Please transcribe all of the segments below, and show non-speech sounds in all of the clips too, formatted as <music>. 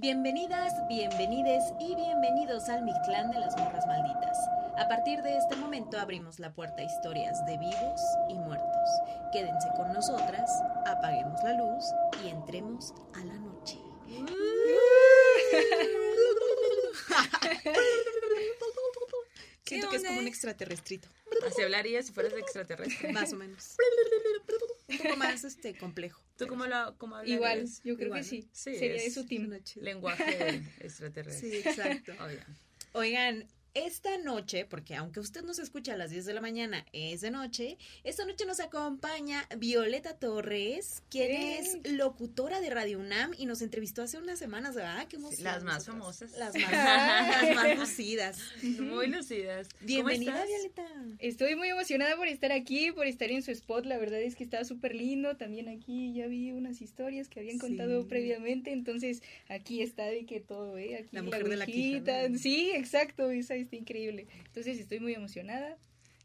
Bienvenidas, bienvenides y bienvenidos al Mictlán de las Morras Malditas. A partir de este momento abrimos la puerta a historias de vivos y muertos. Quédense con nosotras, apaguemos la luz y entremos a la noche. <laughs> Siento que es como un extraterrestrito. Así hablaría si fueras extraterrestre. Más o menos. <laughs> Un poco más este, complejo. ¿Tú cómo cómo hablarías? Igual, yo creo Igual, que sí. Sí, Sería de su team. Lenguaje <laughs> extraterrestre. Sí, exacto. Oigan, esta noche, porque aunque usted nos escucha a las 10 de la mañana, es de noche, esta noche nos acompaña Violeta Torres, quien ¡Eh! es locutora de Radio UNAM y nos entrevistó hace unas semanas, ¿verdad? Qué emoción, las más nosotras. famosas. Las más, las más <laughs> lucidas. Muy lucidas. ¿Cómo Bienvenida, estás? Violeta. Estoy muy emocionada por estar aquí, por estar en su spot. La verdad es que está súper lindo. También aquí ya vi unas historias que habían contado Sí. previamente. Entonces aquí está de que todo, ¿eh? Aquí La mujer de la. Quijana. Sí, exacto. Esa está increíble. Entonces estoy muy emocionada.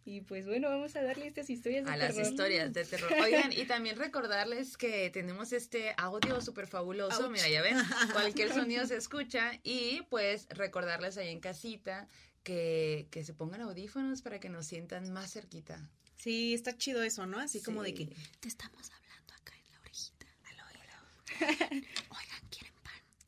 Y pues bueno, vamos a darle estas historias de A las terror. historias de terror. <laughs> Oigan, y también recordarles que tenemos este audio súper fabuloso. Ouch. Mira, ya ven, <laughs> cualquier sonido se escucha. Y pues recordarles ahí en casita que, que se pongan audífonos para que nos sientan más cerquita. Sí, está chido eso, ¿no? Así como de que te estamos hablando acá en la orejita, al oído. <laughs> Oigan.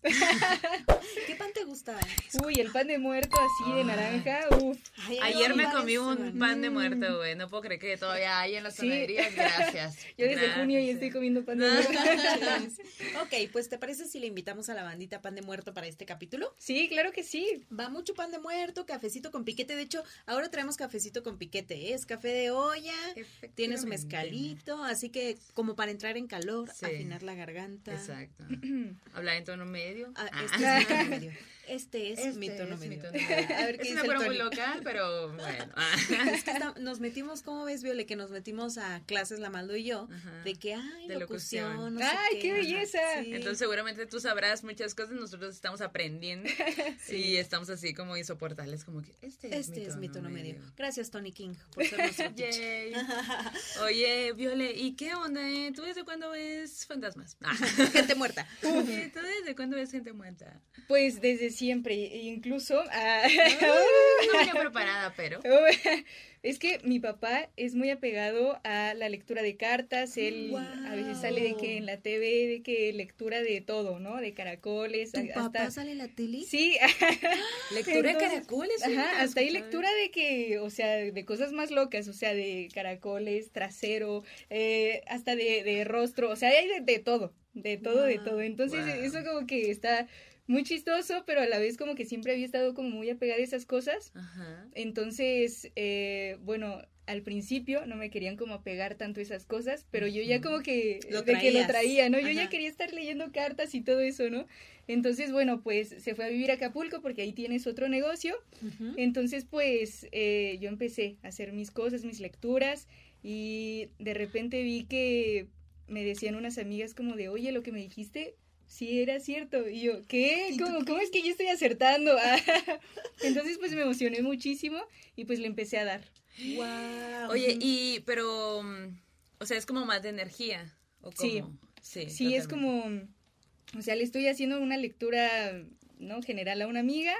<laughs> ¿Qué pan te gusta? Uy, el pan de muerto así de naranja. Uf. Ay, Ayer me comí un pan de muerto, güey. No puedo creer que todavía hay en las Sí. panaderías. Gracias. <laughs> Yo desde Gracias. junio ya estoy comiendo pan de muerto. <laughs> ok, pues ¿te parece si le invitamos a la bandita pan de muerto para este capítulo? Sí, claro que sí. Va mucho pan de muerto, cafecito con piquete. De hecho, ahora traemos cafecito con piquete. ¿eh? Es café de olla, tiene su mezcalito, así que como para entrar en calor, Sí. afinar la garganta. Exacto. Hablar en tono medio. Ah, Ah. este es mi tono medio. Este es Este mi tono es mi medio. tono medio. A ver <laughs> qué es dice una el muy Tony. local, pero <laughs> bueno. <laughs> Es que está- nos metimos, ¿cómo ves, Viole? Que nos metimos a clases, la Maldo y yo, Ajá. de que, ay, De locución, locución. no sé ¡Ay, qué Ajá, belleza! sí. Entonces seguramente tú sabrás muchas cosas, nosotros estamos aprendiendo y estamos así como insoportables, como que este, este es mi tono medio. Gracias, Tony King, por ser nuestro. Yay. Oye, Viole, ¿y qué onda? eh? ¿Tú desde cuándo ves fantasmas? Ah. Gente muerta. ¿Tú desde cuándo ves gente muerta? Pues desde siempre, incluso ah, No venía <laughs> preparada, pero... <laughs> es que mi papá es muy apegado a la lectura de cartas, él a veces sale de que en la TV, de que lectura de todo, ¿no? De caracoles, ¿Tu a- papá hasta... sale en la tele? Sí, <gasps> Lectura de caracoles. Ajá, hasta hay lectura de que, o sea, de cosas más locas, o sea, de caracoles, trasero, eh, hasta de, de rostro, o sea, hay de, de todo, de todo, de todo. Entonces, Wow. eso como que está muy chistoso, pero a la vez como que siempre había estado como muy apegada a esas cosas. Ajá. Entonces, eh, bueno, al principio no me querían como apegar tanto esas cosas, pero yo ya como que, Lo de que lo traía, ¿no? Yo ya quería estar leyendo cartas y todo eso, ¿no? Entonces, bueno, pues se fue a vivir a Acapulco porque ahí tienes otro negocio. Entonces, pues eh, yo empecé a hacer mis cosas, mis lecturas y de repente vi que me decían unas amigas como de, oye, lo que me dijiste, sí era cierto. Y yo, ¿qué? ¿Y tú ¿Cómo, es que yo estoy acertando? <laughs> Entonces, pues me emocioné muchísimo y pues le empecé a dar. Guau. Oye, y, pero, mm, o sea, es como más de energía, ¿o Sí. cómo? Sí, Sí, es totalmente. como, o sea, le estoy haciendo una lectura, ¿no? General a una amiga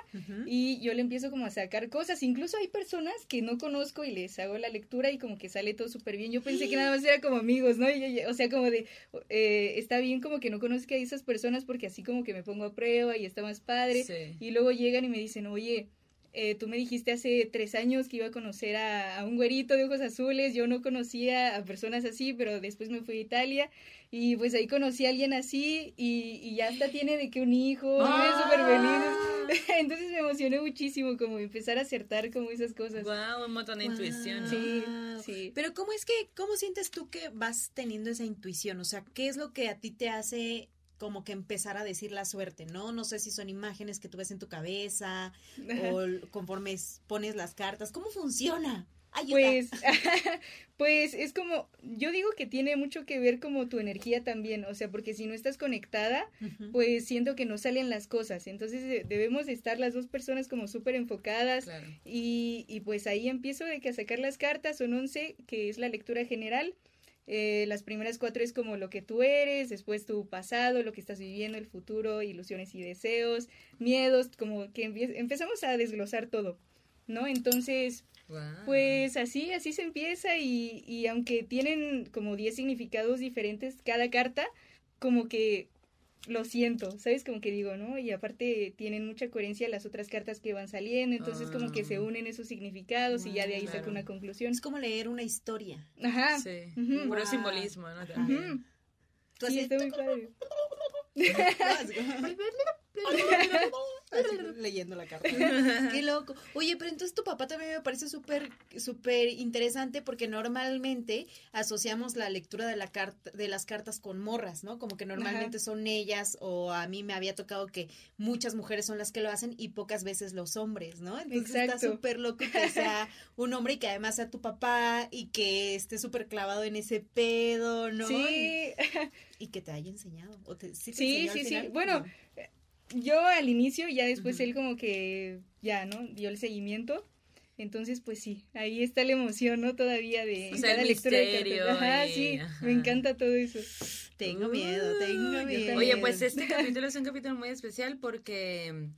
y yo le empiezo como a sacar cosas. Incluso hay personas que no conozco y les hago la lectura y como que sale todo súper bien. Yo pensé que nada más era como amigos, ¿no? Y yo- yo- o sea, como de, eh, está bien como que no conozca a esas personas porque así como que me pongo a prueba y está más padre. Sí. Y luego llegan y me dicen, oye, eh, tú me dijiste hace tres años que iba a conocer a, a un güerito de ojos azules, yo no conocía a personas así, pero después me fui a Italia y pues ahí conocí a alguien así y, y ya hasta tiene de que un hijo, súper feliz. <laughs> Entonces me emocioné muchísimo como empezar a acertar como esas cosas. Wow, un montón de intuición. ¿no? Sí, sí. Pero ¿cómo es que, cómo sientes tú que vas teniendo esa intuición? O sea, ¿qué es lo que a ti te hace como que empezar a decir la suerte, ¿no? No sé si son imágenes que tú ves en tu cabeza <laughs> o conforme pones las cartas. ¿Cómo funciona? Ayuda. Pues, <laughs> pues es como, yo digo que tiene mucho que ver como tu energía también, o sea, porque si no estás conectada, pues siento que no salen las cosas. Entonces de- debemos de estar las dos personas como súper enfocadas Claro. y, y pues ahí empiezo de que a sacar las cartas, son 11, que es la lectura general. Eh, las primeras cuatro es como lo que tú eres, después tu pasado, lo que estás viviendo, el futuro, ilusiones y deseos, miedos, como que empezamos a desglosar todo, ¿no? Entonces, pues así, así se empieza y, y aunque tienen como 10 significados diferentes cada carta, como que lo siento, ¿sabes? Como que digo, ¿no? Y aparte tienen mucha coherencia las otras cartas que van saliendo, entonces como que se ah. unen esos significados y ya de ahí saco una conclusión. Es como leer una historia. Ajá. Sí, puro simbolismo, ¿no? También. Sí, está muy padre. <laughs> <laughs> <laughs> leyendo la carta. <laughs> Qué loco. Oye, pero entonces tu papá también me parece súper, súper interesante porque normalmente asociamos la lectura de la carta, de las cartas con morras, ¿no? Como que normalmente son ellas o a mí me había tocado que muchas mujeres son las que lo hacen y pocas veces los hombres, ¿no? Entonces está súper loco que sea un hombre y que además sea tu papá y que esté súper clavado en ese pedo, ¿no? Sí. Y, que te haya enseñado. sí, sí, sí, Bueno, yo al inicio, ya después él como que ya, ¿no? Dio el seguimiento. Entonces, pues sí, ahí está la emoción, ¿no? Todavía de o sea, lectura de Ajá, sí, me encanta todo eso. Tengo miedo, tengo miedo. Oye, pues este capítulo es un capítulo muy especial porque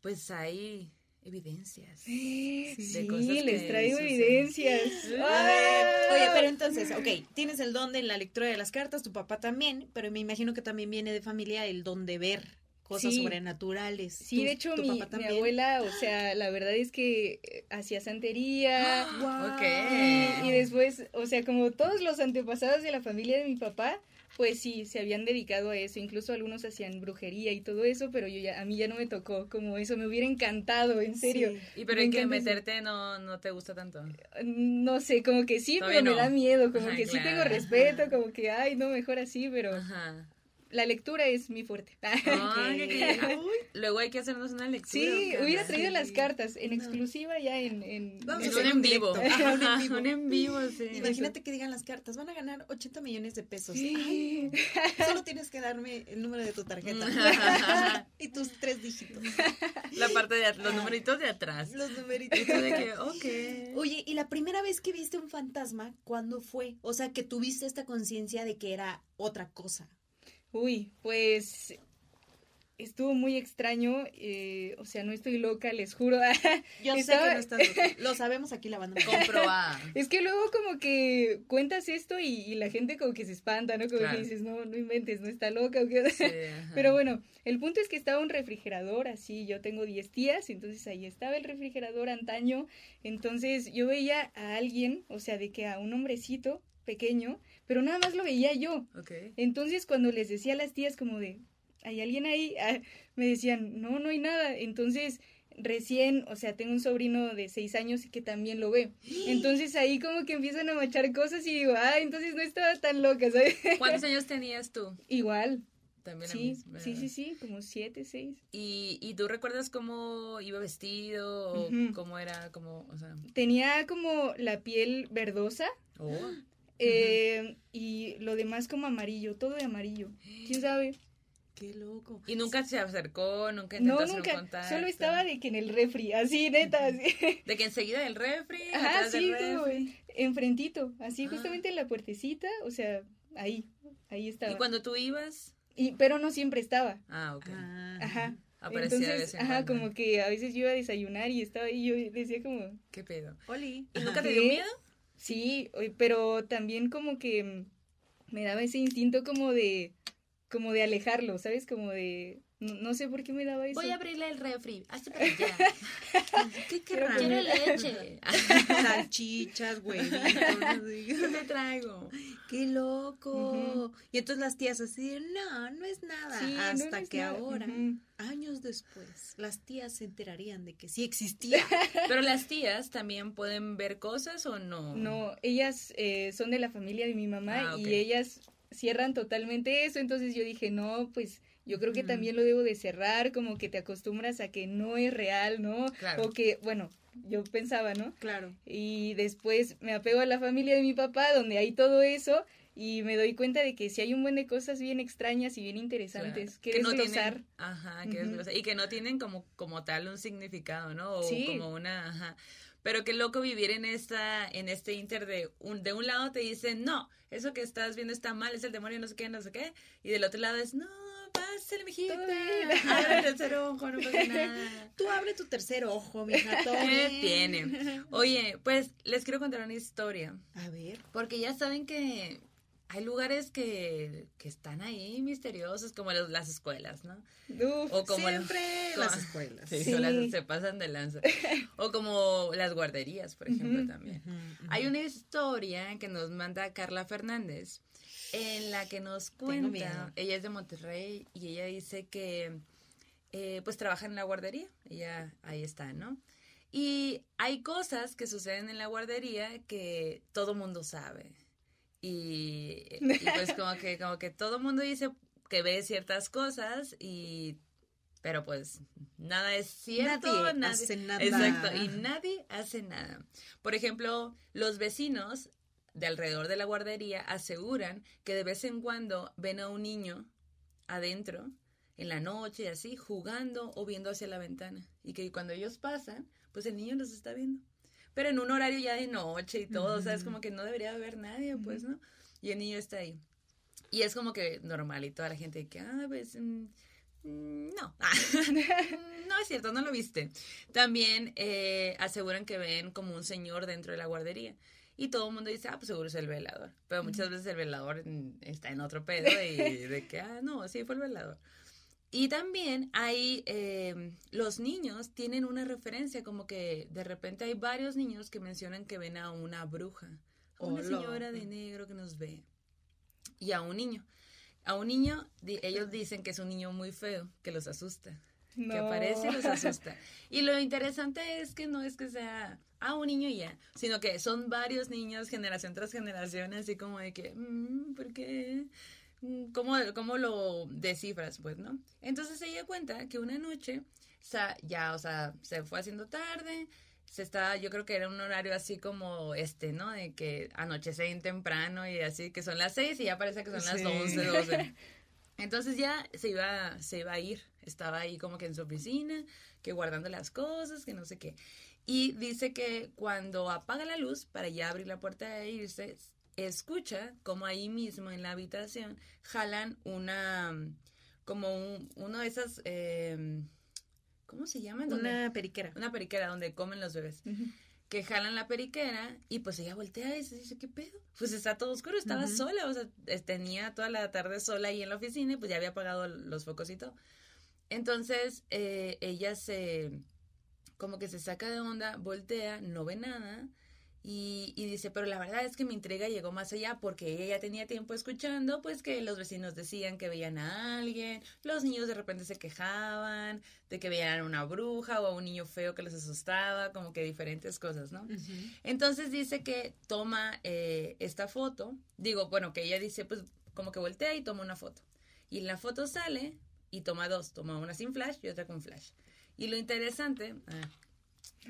pues hay evidencias. Sí, les traigo evidencias. Oye, pero entonces, ok, tienes el don de la lectura de las cartas, tu papá también, pero me imagino que también viene de familia el don de ver cosas sobrenaturales. Sí, de hecho, mi, mi, abuela, o sea, la verdad es que eh, hacía santería. <gasps> Wow. Y, después, o sea, como todos los antepasados de la familia de mi papá, pues sí, se habían dedicado a eso. Incluso algunos hacían brujería y todo eso, pero yo ya, a mí ya no me tocó como eso. Me hubiera encantado, en serio. Y pero en que meterte no, no te gusta tanto. No sé, como que sí, pero me da miedo. Como que sí tengo respeto, como que, ay, no, mejor así, pero... Ajá la lectura es mi fuerte. <laughs> Luego hay que hacernos una lectura. Sí, hubiera traído las cartas en exclusiva ya en... en, un en vivo. <laughs> un en vivo. sí. Imagínate que digan las cartas, van a ganar 80 millones de pesos. <laughs> solo tienes que darme el número de tu tarjeta y tus tres dígitos. La parte de los numeritos de atrás. Los numeritos. de que, ok. Oye, ¿y la primera vez que viste un fantasma, cuándo fue? O sea, que tuviste esta conciencia de que era otra cosa. Uy, pues estuvo muy extraño, eh, o sea, no estoy loca, les juro. <laughs> Yo sé que no estás loca, <laughs> lo sabemos aquí la banda. Comprobada. <laughs> es que luego como que cuentas esto y, la gente como que se espanta, ¿no? Como que dices, no, no inventes, no está loca. ¿o qué? Pero bueno, el punto es que estaba un refrigerador, así, yo tengo 10 tías, entonces ahí estaba el refrigerador antaño, entonces yo veía a alguien, o sea, de que a un hombrecito pequeño, pero nada más lo veía yo. Entonces cuando les decía a las tías como de, ¿hay alguien ahí? Ah, me decían, no, no hay nada. Entonces recién, o sea, tengo un sobrino de seis años y que también lo ve. <gasps> Entonces ahí como que empiezan a machar cosas y digo, ah, entonces no estaba tan loca, ¿sabes? <laughs> ¿Cuántos años tenías tú? Igual. También sí, sí, sí, sí, como siete, seis. ¿Y, ¿Y tú recuerdas cómo iba vestido o cómo era, como, o sea? Tenía como la piel verdosa. Oh. Eh, y lo demás como amarillo, todo de amarillo. ¿Quién sabe? Qué loco. Y nunca se acercó, nunca intentó no, nunca. Solo estaba de que en el refri, así, neta, así. <laughs> De que enseguida del refri, Ajá, sí, enfrentito, así ah. justamente en la puertecita, o sea, ahí, ahí estaba. ¿Y cuando tú ibas? Y, pero no siempre estaba. Ah, ok. Ah. Ajá. Entonces, ajá, como que a veces yo iba a desayunar y estaba ahí y yo decía como... ¿Qué pedo? Oli. ¿Y nunca te dio miedo? Sí, pero también como que me daba ese instinto como de, como de alejarlo, ¿sabes? Como de, no, sé por qué me daba eso. Voy a abrirle el refri. Hazte para allá. ¿Qué querrá? Quiero leche. <laughs> Salchichas, güey. ¿Qué te traigo? Qué loco. Y entonces las tías así, no, no es nada. Hasta que ahora, años después, las tías se enterarían de que sí existía. <laughs> Pero las tías también pueden ver cosas o no? No, ellas eh, son de la familia de mi mamá ah, y ellas cierran totalmente eso. Entonces yo dije, no, pues yo creo que también lo debo de cerrar, como que te acostumbras a que no es real, ¿no? Claro. O que, bueno, yo pensaba, ¿no? Claro. Y después me apego a la familia de mi papá, donde hay todo eso, y me doy cuenta de que si hay un buen de cosas bien extrañas y bien interesantes que, no tienen, ajá, que y que no tienen como como tal un significado, ¿no? O como una, ajá. Pero qué loco vivir en esta, en este inter de un, de un lado te dicen, no, eso que estás viendo está mal, es el demonio, no sé qué, no sé qué. Y del otro lado es, no, pásale, mijita. <laughs> Abre el tercer <laughs> ojo, no pasa nada. Tú abre tu tercer ojo, mija. <laughs> ¿Qué tiene? Oye, pues les quiero contar una historia. A ver. Porque ya saben que hay lugares que, que están ahí misteriosos, como los- las escuelas, ¿no? Uf, O como Siempre como- las escuelas. Sí, Sí. son las- se pasan de lanza. O como las guarderías, por ejemplo, Ujú. también. Ujú, ujú. Hay una historia que nos manda Carla Fernández en la que nos cuenta, ella es de Monterrey y ella dice que eh, pues trabaja en la guardería, ella ahí está, ¿no? Y hay cosas que suceden en la guardería que todo mundo sabe. Y, y, pues como que, como que todo mundo dice que ve ciertas cosas y pero pues nada es cierto, Nadie nadie- hace nada. Exacto, y nadie hace nada. Por ejemplo, los vecinos de alrededor de la guardería aseguran que de vez en cuando ven a un niño adentro en la noche y así jugando o viendo hacia la ventana y que cuando ellos pasan, pues el niño los está viendo. Pero en un horario ya de noche y todo, o sea, es Ujú. como que no debería haber nadie, pues, ¿no? Y el niño está ahí. Y es como que normal y toda la gente que, ah, pues, mm, mm, no, <laughs> no es cierto, no lo viste. También eh, aseguran que ven como un señor dentro de la guardería. Y todo el mundo dice, ah, pues seguro es el velador. Pero muchas veces el velador está en otro pedo y <laughs> de que, ah, no, sí, fue el velador. Y también hay, eh, los niños tienen una referencia, como que de repente hay varios niños que mencionan que ven a una bruja, a una señora de negro que nos ve, y a un niño. A un niño, ellos dicen que es un niño muy feo, que los asusta que aparece y los <laughs> asusta. Y lo interesante es que no es que sea a un niño y ya, sino que son varios niños, generación tras generación, así como de que, mm, ¿por qué? Mm, ¿Cómo, ¿Cómo lo descifras, pues, no? Entonces ella cuenta que una noche, ya, o sea, se fue haciendo tarde, se está, yo creo que era un horario así como este, ¿no? De que anochece bien temprano y así, que son las seis y ya parece que son las Sí. once, doce. <laughs> Entonces ya se iba, se iba a ir. Estaba ahí como que en su oficina, que guardando las cosas, que no sé qué. Y dice que cuando apaga la luz para ya abrir la puerta e irse, escucha como ahí mismo en la habitación jalan una, como un, uno de esas, eh, ¿cómo se llaman? Donde- Una periquera. una periquera donde comen los bebés Ujú. que jalan la periquera y pues ella voltea y se dice, ¿qué pedo? Pues está todo oscuro, estaba sola, o sea, tenía toda la tarde sola ahí en la oficina y pues ya había apagado los focos y todo. Entonces eh, ella se, como que se saca de onda, voltea, no ve nada y, y dice, pero la verdad es que mi intriga llegó más allá porque ella ya tenía tiempo escuchando, pues que los vecinos decían que veían a alguien, los niños de repente se quejaban de que veían a una bruja o a un niño feo que les asustaba, como que diferentes cosas, ¿no? Entonces dice que toma eh, esta foto, digo, bueno, que ella dice, pues como que voltea y toma una foto. Y en la foto sale y toma dos, toma una sin flash y otra con flash. Y lo interesante, ah,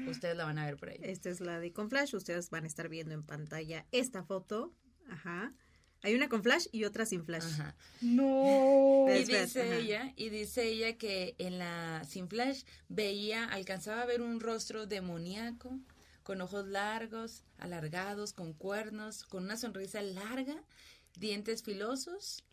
ustedes la van a ver por ahí. Esta es la de con flash. Ustedes van a estar viendo en pantalla esta foto. Ajá. Hay una con flash y otra sin flash. Ajá. No. Y dice ajá. ella, y dice ella que en la sin flash veía, alcanzaba a ver un rostro demoníaco, con ojos largos, alargados, con cuernos, con una sonrisa larga, dientes filosos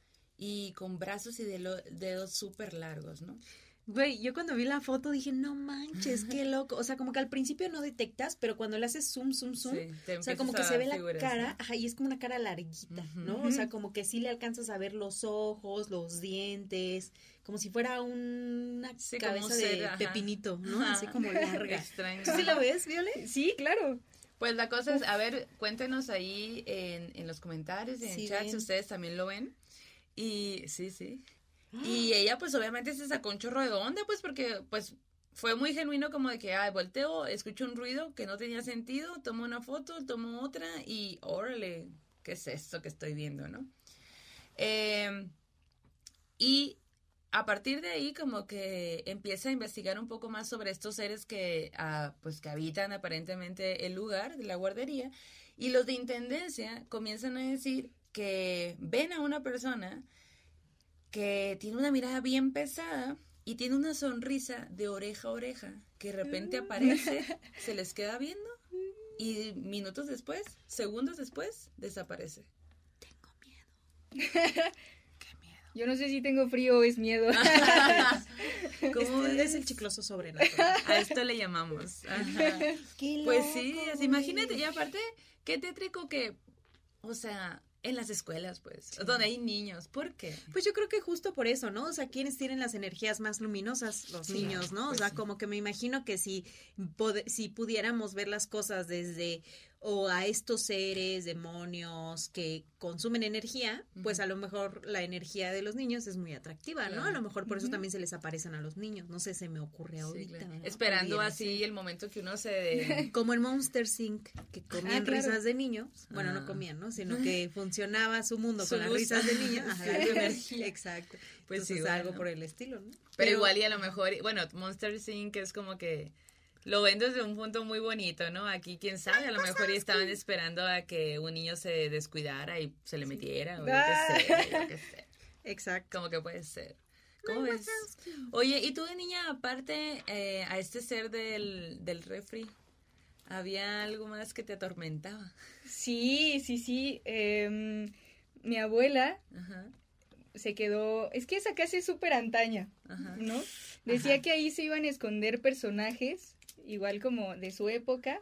y con brazos y dedos súper largos, ¿no? Güey, yo cuando vi la foto dije, no manches, qué loco. O sea, como que al principio no detectas, pero cuando le haces zoom, zoom, zoom, Sí, o sea, como que se ve la cara, ajá, y es como una cara larguita. ¿no? O sea, como que sí le alcanzas a ver los ojos, los dientes, como si fuera una Sí, como cabeza ser, de ajá. pepinito, ¿no? Ajá. Así como <laughs> larga. Extraño. ¿Tú sí lo ves, Viole? Sí, claro. Pues la cosa es, a ver, cuéntenos ahí en, en los comentarios y en Sí el chat si ustedes también lo ven. Y sí, sí. Y ella pues obviamente se sacó un chorro de onda, pues porque pues fue muy genuino como de que, ay, volteo, escucho un ruido que no tenía sentido, tomo una foto, tomo otra y órale, ¿qué es esto que estoy viendo, no? Eh, y a partir de ahí como que empieza a investigar un poco más sobre estos seres que ah, pues que habitan aparentemente el lugar de la guardería y los de intendencia comienzan a decir que ven a una persona que tiene una mirada bien pesada y tiene una sonrisa de oreja a oreja que de repente aparece, <laughs> se les queda viendo y minutos después, segundos después, desaparece. Tengo miedo. <laughs> Yo no sé si tengo frío o es miedo. <laughs> ¿Cómo Este es? el chicloso sobrenatural. A esto le llamamos. Ajá. Qué Pues sí, así, imagínate, y aparte, qué tétrico que, o sea, en las escuelas, pues, donde hay niños, ¿por qué? Pues yo creo que justo por eso, ¿no? O sea, ¿quiénes tienen las energías más luminosas? Los Sí, niños, ¿no? O pues sea, sí. como que me imagino que si, si pudiéramos ver las cosas desde o a estos seres, demonios que consumen energía, pues a lo mejor la energía de los niños es muy atractiva, ¿no? A Claro. lo mejor por eso también se les aparecen a los niños. No sé, se me ocurre Sí, ahorita. claro. ¿no? Esperando así ser. el momento que uno se... <laughs> Como en Monster Inc., que comían Ah, claro. risas de niños. Bueno, no Ah. comían, ¿no? Sino <laughs> que funcionaba su mundo Su con las risas de niños. <laughs> Ajá, Sí, energía. Exacto. Pues sí, algo por el estilo, ¿no? Pero, igual y a lo mejor, bueno, Monster Inc. es como que lo ven desde un punto muy bonito, ¿no? Aquí, quién sabe, a lo mejor y estaban esperando a que un niño se descuidara y se le metiera, o yo qué sé, yo qué sé. Exacto. Como que puede ser. ¿Cómo ves? Oye, ¿y tú de niña, aparte eh, a este ser del, del refri, había algo más que te atormentaba? Sí, sí, sí. em, mi abuela Ajá, se quedó. Es que esa casa es súper antaña, ajá. ¿no? Decía Ajá. que ahí se iban a esconder personajes, igual como de su época.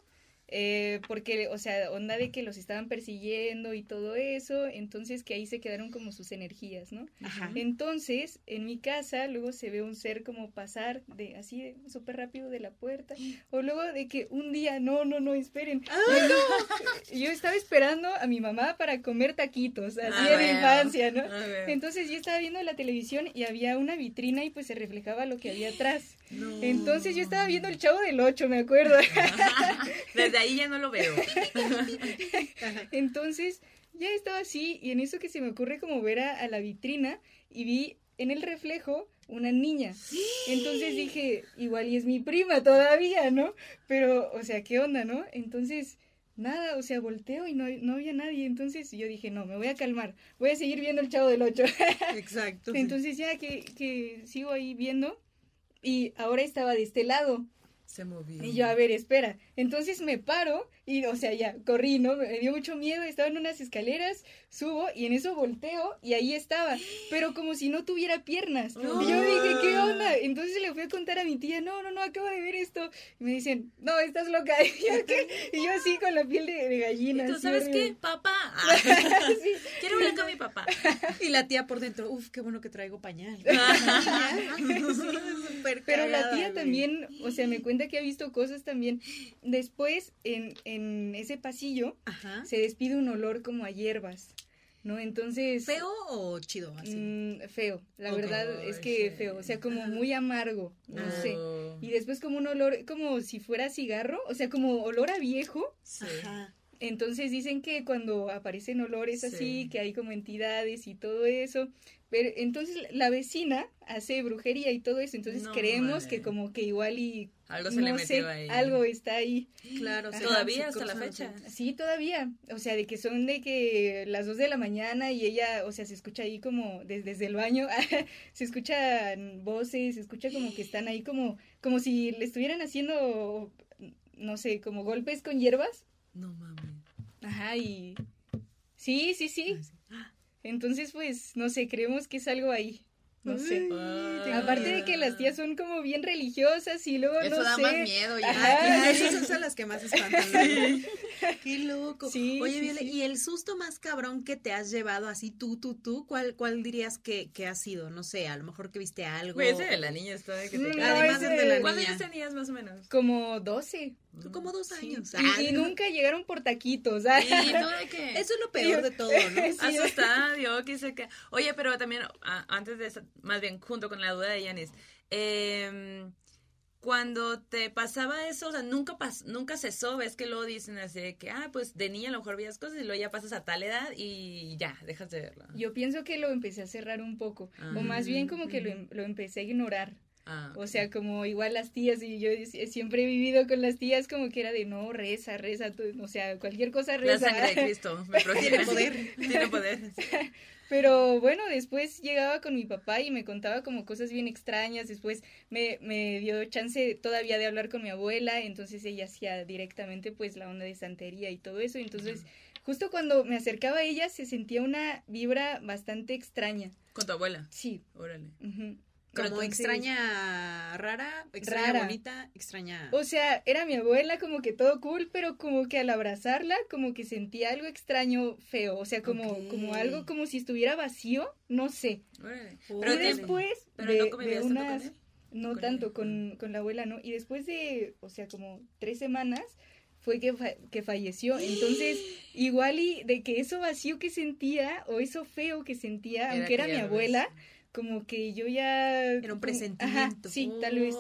Eh, porque, o sea, onda de que los estaban persiguiendo y todo eso, entonces que ahí se quedaron como sus energías, ¿no? Ajá. Entonces, en mi casa luego se ve un ser como pasar de así de súper rápido de la puerta o luego de que un día, no, no, no, esperen. <laughs> Yo estaba esperando a mi mamá para comer taquitos, así Ah, en mi bueno. infancia, ¿no? A ver. Entonces yo estaba viendo la televisión y había una vitrina y pues se reflejaba lo que había atrás. No. Entonces yo estaba viendo el chavo del 8, me acuerdo. <laughs> Desde ahí ya no lo veo. <laughs> Entonces ya estaba así y en eso que se me ocurre como ver a, a la vitrina y vi en el reflejo una niña. Entonces dije, igual y es mi prima todavía, ¿no? Pero, o sea, ¿qué onda, no? Entonces, nada, o sea, volteo y no, no había nadie. Entonces yo dije, no, me voy a calmar, voy a seguir viendo el chavo del 8. <laughs> Exacto. Entonces ya que, que sigo ahí viendo y ahora estaba de este lado. Se movió. Y yo, a ver, espera. Entonces me paro y, o sea, ya corrí, ¿no? Me dio mucho miedo, estaba en unas escaleras, subo y en eso volteo y ahí estaba, pero como si no tuviera piernas. No. Y yo dije, ¿qué onda? Entonces le fui a contar a mi tía, no, no, no, acabo de ver esto. Y me dicen, no, estás loca. <laughs> Y yo, ¿qué? Y yo así con la piel de, de gallina. ¿Y tú sabes horrible. qué? Papá. <laughs> Sí. Quiero hablar con mi papá. Y la tía por dentro, uf, qué bueno que traigo pañal. <laughs> Pero la tía también, o sea, me cuenta que ha visto cosas también. Después, en, en ese pasillo, Ajá. se despide un olor como a hierbas, ¿no? Entonces... ¿Feo o chido? Así. mm, feo, la verdad es que feo, o sea, como muy amargo, no Ah. sé. Y después como un olor, como si fuera cigarro, o sea, como olor a viejo. Sí. Ajá. Entonces dicen que cuando aparecen olores así, Sí. que hay como entidades y todo eso. Pero entonces la vecina hace brujería y todo eso, entonces No, creemos que como que igual y Algo se le no metió sé, ahí. algo está ahí. Claro. se- Todavía hasta la fecha. Sí, todavía. O sea, de que son de que las dos de la mañana y ella, o sea, se escucha ahí como des- desde el baño, <laughs> se escuchan voces, se escucha como que están ahí como, como si le estuvieran haciendo, no sé, como golpes con hierbas. No mames. Ajá, y... Sí, sí, sí. Ah, Entonces, pues, no sé, creemos que es algo ahí. No sé. Ay. Aparte de que las tías son como bien religiosas y luego, Eso no da sé... más miedo ya. Ajá. Esas son las que más espantan. ¿no? Qué loco. Sí, Oye, sí, Viole, sí. ¿y el susto más cabrón que te has llevado así tú, tú, tú? ¿Cuál, cuál dirías que, que ha sido? No sé, a lo mejor que viste algo. Güey, ese de la niña está de que te Mm, no, Además ese- es de la ¿Cuántos niña. años tenías más o menos? Como 12. Tú como dos Sí. años. Y- Ah, y, no. nunca llegaron por taquitos. ¿ah? ¿Y tú de qué? <laughs> Eso es lo peor de todo, ¿no? <laughs> Sí. Asustada, yo quise que... Oye, pero también, antes de eso, más bien junto con la duda de Yanis, em, cuando te pasaba eso, o sea, nunca pas nunca cesó, ves que luego dicen así de que, ah, pues de niña a lo mejor veías cosas y luego ya pasas a tal edad y ya, dejas de verlo. Yo pienso que lo empecé a cerrar un poco. Ah. O más bien como que lo, em- lo empecé a ignorar. Ah, O sea, como igual las tías, y yo si- siempre he vivido con las tías como que era de no, reza, reza, tú- o sea, cualquier cosa La reza. sangre de Cristo me. <laughs> Tiene poder. Tiene poder. <laughs> Pero bueno, después llegaba con mi papá y me contaba como cosas bien extrañas. Después me, me dio chance todavía de hablar con mi abuela. Entonces ella hacía directamente pues la onda de santería y todo eso. Entonces justo cuando me acercaba a ella se sentía una vibra bastante extraña. Con tu abuela. Sí. Órale. Como extraña rara, extraña Rara. bonita, extraña. O sea, era mi abuela como que todo cool, pero como que al abrazarla como que sentía algo extraño feo. O sea, como, como algo como si estuviera vacío, no sé. Órale. Pero y después pero de, no de tanto con. No con tanto, con, con la abuela, ¿no? Y después de, o sea, como tres semanas fue que, fa- que falleció. Entonces, <gasps> igual y de que eso vacío que sentía o eso feo que sentía, Era aunque que era mi abuela, como que yo ya... Era un presentimiento. Ajá, sí, tal vez.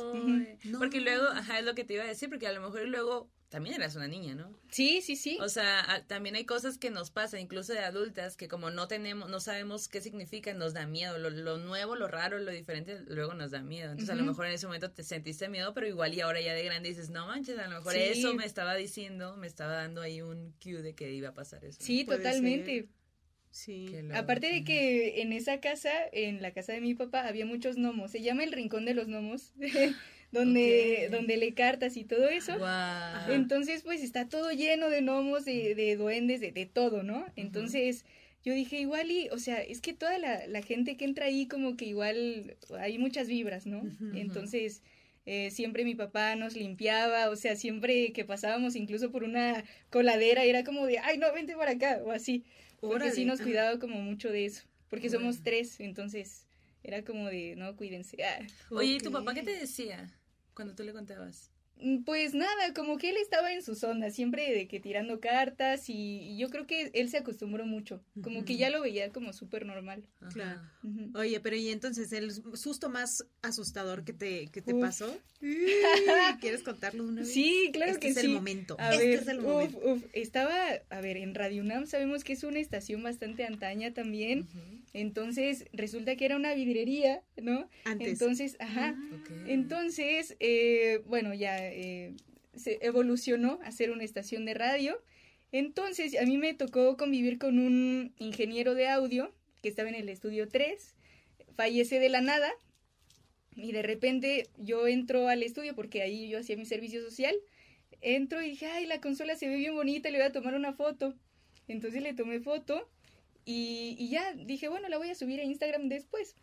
No. Porque luego, ajá, es lo que te iba a decir, porque a lo mejor luego también eras una niña, ¿no? Sí, sí, sí. O sea, a- también hay cosas que nos pasan, incluso de adultas, que como no tenemos, no sabemos qué significan, nos da miedo. Lo, lo nuevo, lo raro, lo diferente, luego nos da miedo. Entonces, a lo mejor en ese momento te sentiste miedo, pero igual y ahora ya de grande dices, no manches, a lo mejor Sí. eso me estaba diciendo, me estaba dando ahí un cue de que iba a pasar eso. sí, totalmente. ser. Sí. Lo- Aparte de que en esa casa, en la casa de mi papá, había muchos gnomos. Se llama el Rincón de los Gnomos, <laughs> donde, donde lee cartas y todo eso. Entonces, pues está todo lleno de gnomos, de, de duendes, de, de todo, ¿no? Entonces, yo dije, igual y, o sea, es que toda la, la gente que entra ahí, como que igual hay muchas vibras, ¿no? Entonces, eh, siempre mi papá nos limpiaba, o sea, siempre que pasábamos incluso por una coladera, era como de, ay, no, vente para acá, o así. Porque sí nos cuidaba como mucho de eso, porque somos tres, entonces era como de, no, cuídense. Ah. Oye, ¿y tu papá qué te decía cuando tú le contabas? Mm, Pues nada, como que él estaba en sus ondas, siempre de que tirando cartas y, y yo creo que él se acostumbró mucho, como que ya lo veía como súper normal. Claro. Oye, pero y entonces el susto más asustador que te, que te Uf. pasó? <laughs> ¿Quieres contarlo una vez? Sí, claro este que es sí. el momento. A este ver, es el uf, momento. uf, estaba, a ver, en Radio UNAM sabemos que es una estación bastante antaña también. Entonces resulta que era una vidrería, ¿no? Antes. Entonces, ajá, Ok. Entonces, eh, bueno, ya eh, se evolucionó a ser una estación de radio. Entonces, a mí me tocó convivir con un ingeniero de audio que estaba en el estudio 3. Fallece de la nada. Y de repente yo entro al estudio porque ahí yo hacía mi servicio social. Entro y dije, ay, la consola se ve bien bonita, le voy a tomar una foto. Entonces le tomé foto y, y ya dije, bueno, la voy a subir a Instagram después.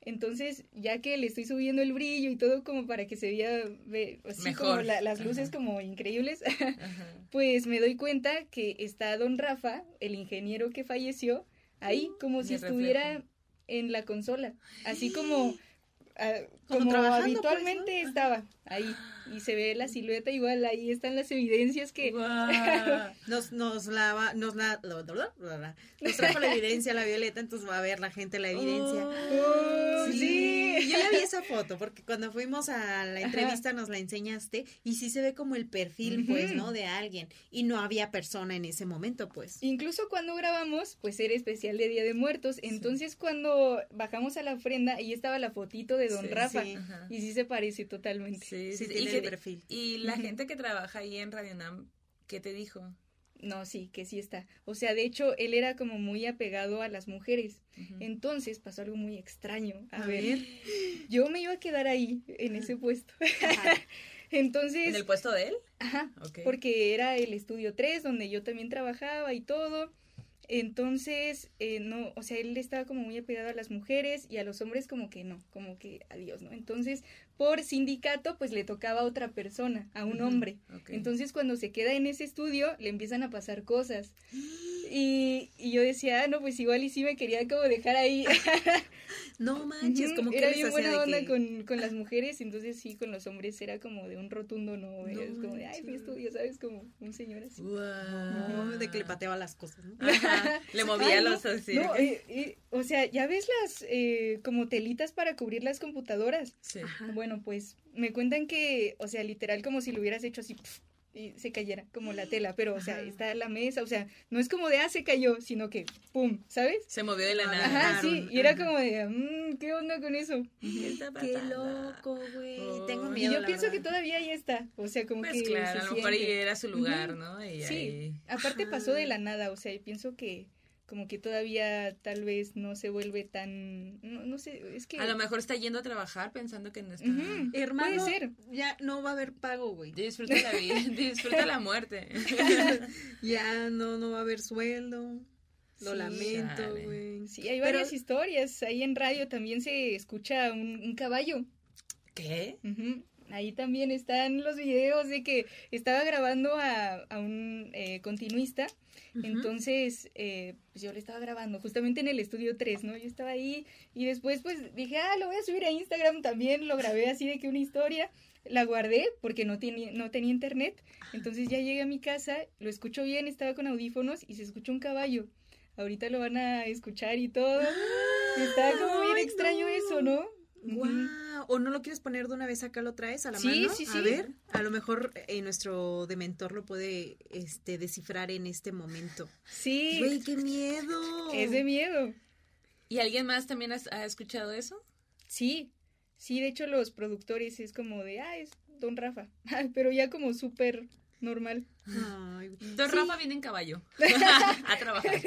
Entonces, ya que le estoy subiendo el brillo y todo como para que se vea ve- así como Mejor. la- las luces Ajá. como increíbles, <laughs> pues me doy cuenta que está don Rafa, el ingeniero que falleció, ahí como si estuviera en la consola, así como, <gasps> ah, Como como, pues, habitualmente ¿no? estaba ahí y se ve la silueta igual, ahí están las evidencias que... Guau. <laughs> Nos, nos lava, nos la, la- la- la- la- nos trajo la evidencia la Violeta, entonces va a ver la gente la evidencia. Oh, Sí, sí. yo ya vi esa foto porque cuando fuimos a la entrevista nos la enseñaste y sí se ve como el perfil, pues. ¿no? De alguien y no había persona en ese momento, pues. Incluso cuando grabamos, pues era especial de Día de Muertos. Entonces cuando bajamos a la ofrenda, ahí estaba la fotito de Don Sí, Rafa. Y sí se parece totalmente. Sí, Sí, y, perfil. y la gente que trabaja ahí en Radio Nam, ¿qué te dijo? No, sí, que sí está. O sea, de hecho, él era como muy apegado a las mujeres. Entonces pasó algo muy extraño. A, A ver, ver. yo me iba a quedar ahí, en ese puesto. <laughs> Entonces, ¿En el puesto de él? ajá, Ok. porque era el estudio 3 donde yo también trabajaba y todo. Entonces, eh, no, o sea, él estaba como muy apegado a las mujeres y a los hombres como que no, como que adiós, ¿no? Entonces, por sindicato, pues le tocaba a otra persona, a un hombre. Entonces, cuando se queda en ese estudio, le empiezan a pasar cosas. Y, y yo decía, ah, no, pues igual y sí me quería como dejar ahí. <laughs> No manches, como que era bien buena onda que- con, con las mujeres, entonces sí, con los hombres era como de un rotundo no, No es como de, ay, mi estudio, ¿sabes? Como un señor así. No, de que le pateaba las cosas, ¿no? Ajá. <laughs> Le movía Ay, los así. No, eh, eh, o sea, ya ves las eh, como telitas para cubrir las computadoras. Sí. Ajá. Bueno, pues me cuentan que, o sea, literal como si lo hubieras hecho así pf, y se cayera como la tela, pero o sea, Ajá. está la mesa, o sea, no es como de ah, se cayó, sino que pum, ¿sabes? Se movió de la nada. Ajá, sí, y era como de, mmm, ¿qué onda con eso? ¿Qué loco, güey. Oh. Tengo miedo. y yo la pienso que todavía ahí está, o sea, como Pues que claro, se a lo mejor ahí era su lugar. ¿no? Y Sí, ahí... aparte pasó de la nada, o sea, y pienso que como que todavía tal vez no se vuelve tan, no, no sé, es que... A lo mejor está yendo a trabajar pensando que no está... Hermano, Puede ser. ya no va a haber pago, güey. Disfruta la vida, <laughs> disfruta la muerte. <laughs> ya no, no va a haber sueldo. Lo Sí. lamento, güey. Sí, hay Pero- varias historias. Ahí en radio también se escucha un, un caballo. ¿Qué? Ujú. Ahí también están los videos de que estaba grabando a, a un eh, continuista. Entonces, eh, pues yo le estaba grabando justamente en el estudio 3, ¿no? Yo estaba ahí y después pues dije, ah, lo voy a subir a Instagram también. Lo grabé así de que una historia. La guardé porque no tenía, no tenía internet. Entonces ya llegué a mi casa, lo escucho bien, estaba con audífonos y se escuchó un caballo. Ahorita lo van a escuchar y todo. Está como bien extraño no. eso, ¿no? Guau. Ujú. ¿O no lo quieres poner de una vez acá lo traes a la Sí, mano? sí, A sí. ver, a lo mejor eh, nuestro dementor lo puede este descifrar en este momento. Sí, Güey, qué miedo. es de miedo. ¿Y alguien más también has- ha escuchado eso? Sí, sí, de hecho los productores es como de, ah, es Don Rafa, <laughs> pero ya como súper normal. Ay, Don Sí. Rafa viene en caballo <laughs> a trabajar.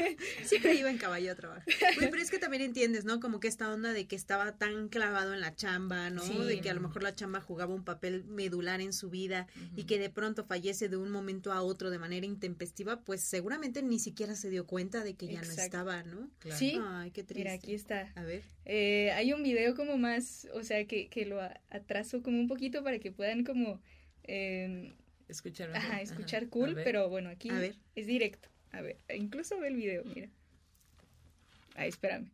siempre iba en caballo a trabajar. <laughs> Güey, pero es que también entiendes, ¿no? Como que esta onda de que estaba tan clavado en la chamba, ¿no? Sí. De que a lo mejor la chamba jugaba un papel medular en su vida y que de pronto fallece de un momento a otro de manera intempestiva, pues seguramente ni siquiera se dio cuenta de que ya no estaba, ¿no? Claro. Sí, Ay, qué triste. mira, aquí está. A ver. Eh, hay un video como más, o sea, que, que lo atraso como un poquito para que puedan como, eh, Escuchar. ajá, escuchar Ajá. cool, pero bueno, aquí A ver. es directo. A ver, incluso ve el video, mira. Ay, espérame.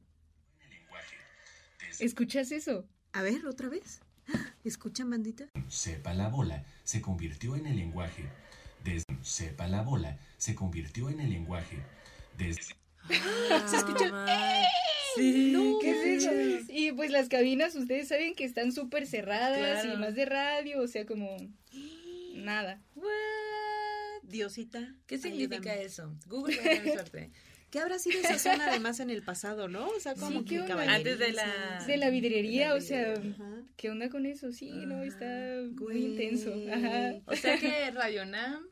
¿Escuchas eso? A ver, otra vez. ¡Ah! ¿Escuchan, bandita? Sepa la bola se convirtió en el lenguaje. Desde Sepa la bola se convirtió en el lenguaje. Desde Se escucha. Sí. No, ¿qué es eso? Y pues las cabinas, ustedes saben que están súper cerradas Claro. y más de radio, o sea, como nada. What? Diosita. ¿Qué significa ayúdame. eso? Google va a tener suerte. ¿Qué habrá sido esa zona además en el pasado, no? O sea, como Sí, que. Antes de la- De la vidriería, La o sea, Ajá. ¿qué onda con eso? Sí, no, está Ajá, muy güey. intenso. Ajá. O sea que Radio Nam.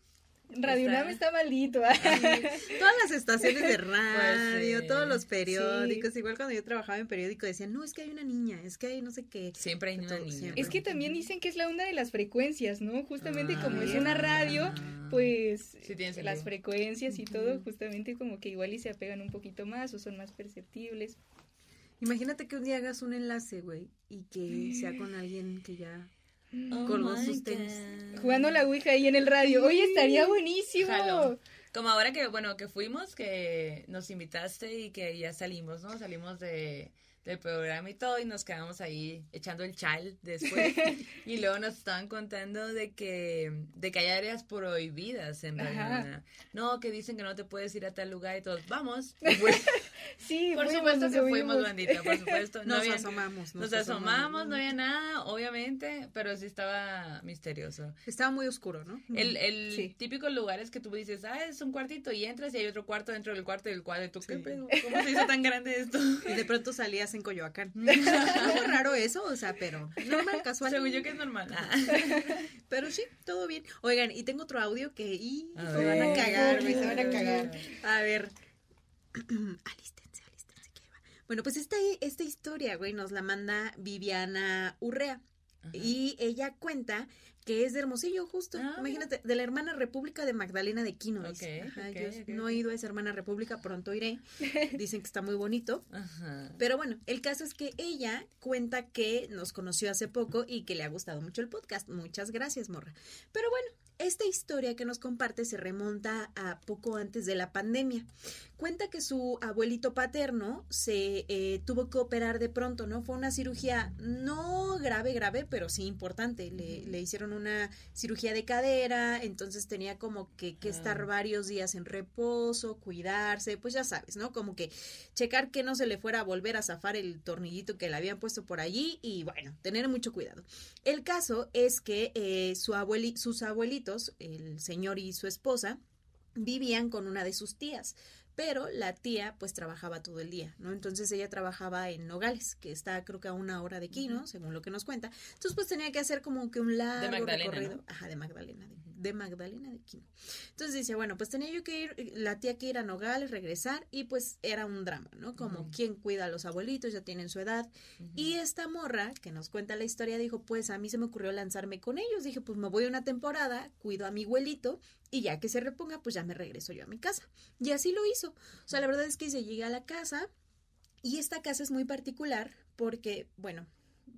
Radio Está- Nam está maldito. Todas las estaciones de radio, sí. todos los periódicos, igual cuando yo trabajaba en periódico decían, no, es que hay una niña, es que hay no sé qué. Siempre hay una niña. siempre. Es que también dicen que es la onda de las frecuencias, ¿no? Justamente como es Ah. una radio, pues Sí las frecuencias y todo, justamente como que igual y se apegan un poquito más o son más perceptibles. Imagínate que un día hagas un enlace, güey, y que sea con alguien que ya... Oh. God. Jugando la Ouija ahí en el radio. Oye, estaría buenísimo. Jalo. Como ahora que, bueno, que fuimos, que nos invitaste y que ya salimos, ¿no? Salimos de, del programa y todo y nos quedamos ahí echando el chal después. <laughs> y luego nos estaban contando de que, de que hay áreas prohibidas en realidad. No, que dicen que no te puedes ir a tal lugar y todos, vamos. <laughs> Y fue- Sí, por fuimos, supuesto nos que fuimos, fuimos. bandita, por supuesto. <laughs> No Nos había- asomamos. nos asomamos, no había nada, obviamente, pero sí estaba misterioso. Estaba muy oscuro, ¿no? El, el Sí. típico lugar es que tú dices, ah, es un cuartito y entras y hay otro cuarto dentro del cuarto y el cuadro. ¿Y tú qué Sí. pedo? ¿Cómo se hizo tan grande esto? Y de pronto salías en Coyoacán. <laughs> Algo raro eso, o sea, pero normal, casual. Según yo que es normal. Ah. <laughs> Pero sí, todo bien. Oigan, y tengo otro audio que y se van a cagar, güey, se van a cagar. A ver. <clears throat> alístense, alístense que ahí va. Bueno, pues esta, esta historia, güey, nos la manda Viviana Urrea. Y ella cuenta que es de Hermosillo, justo. Ah, Imagínate, de la hermana República de Magdalena de Quino. Ajá, yo ok, no he ido a esa hermana República, pronto iré. <laughs> Dicen que está muy bonito. Ajá. Pero bueno, el caso es que ella cuenta que nos conoció hace poco y que le ha gustado mucho el podcast. Muchas gracias, morra. Pero bueno, esta historia que nos comparte se remonta a poco antes de la pandemia. Cuenta que su abuelito paterno se eh, tuvo que operar de pronto, ¿no? Fue una cirugía no grave, grave, pero sí importante. Le, le hicieron una cirugía de cadera, entonces tenía como que, que estar Ah. varios días en reposo, cuidarse, pues ya sabes, ¿no? Como que checar que no se le fuera a volver a zafar el tornillito que le habían puesto por allí y bueno, tener mucho cuidado. El caso es que eh, su abueli sus abuelitos el señor y su esposa, vivían con una de sus tías pero la tía pues trabajaba todo el día, ¿no? Entonces ella trabajaba en Nogales, que está creo que a una hora de aquí, ¿no? Según lo que nos cuenta. Entonces pues tenía que hacer como que un largo recorrido. Ajá, de Magdalena, de, Magdalena de Quino. Entonces dice, bueno, pues tenía yo que ir, la tía que ir a Nogales, regresar, y pues era un drama, ¿no? Como quién cuida a los abuelitos, ya tienen su edad. Y esta morra, que nos cuenta la historia, dijo, pues a mí se me ocurrió lanzarme con ellos. Dije, pues me voy una temporada, cuido a mi abuelito, y ya que se reponga, pues ya me regreso yo a mi casa. Y así lo hizo. O sea, la verdad es que se llega a la casa y esta casa es muy particular porque, bueno,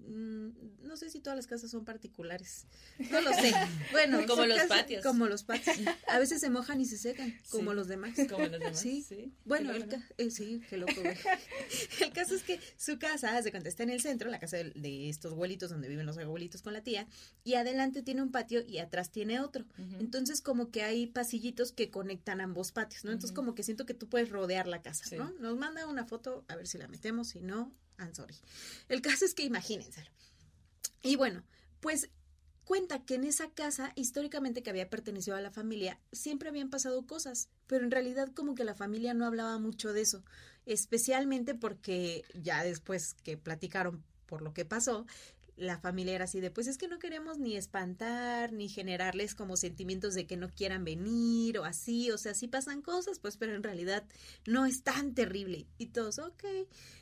no sé si todas las casas son particulares. No lo sé. <laughs> Bueno, como los patios. Como los patios. A veces se mojan y se secan, como los demás. <laughs> Como los demás. Sí. Bueno, el eh, sí, qué loco. <laughs> el caso es que su casa, se cuenta, está en el centro, la casa de, estos abuelitos donde viven los abuelitos con la tía, y adelante tiene un patio y atrás tiene otro. Entonces, como que hay pasillitos que conectan ambos patios, ¿no? Entonces, como que siento que tú puedes rodear la casa, ¿no? Nos manda una foto, a ver si la metemos, si no, I'm sorry. El caso es que imagínenselo. Y bueno, pues cuenta que en esa casa, históricamente que había pertenecido a la familia, siempre habían pasado cosas, pero en realidad como que la familia no hablaba mucho de eso, especialmente porque ya después que platicaron por lo que pasó, la familia era así de, pues es que no queremos ni espantar, ni generarles como sentimientos de que no quieran venir o así, o sea, sí pasan cosas, pues, pero en realidad no es tan terrible. Y todos, ok.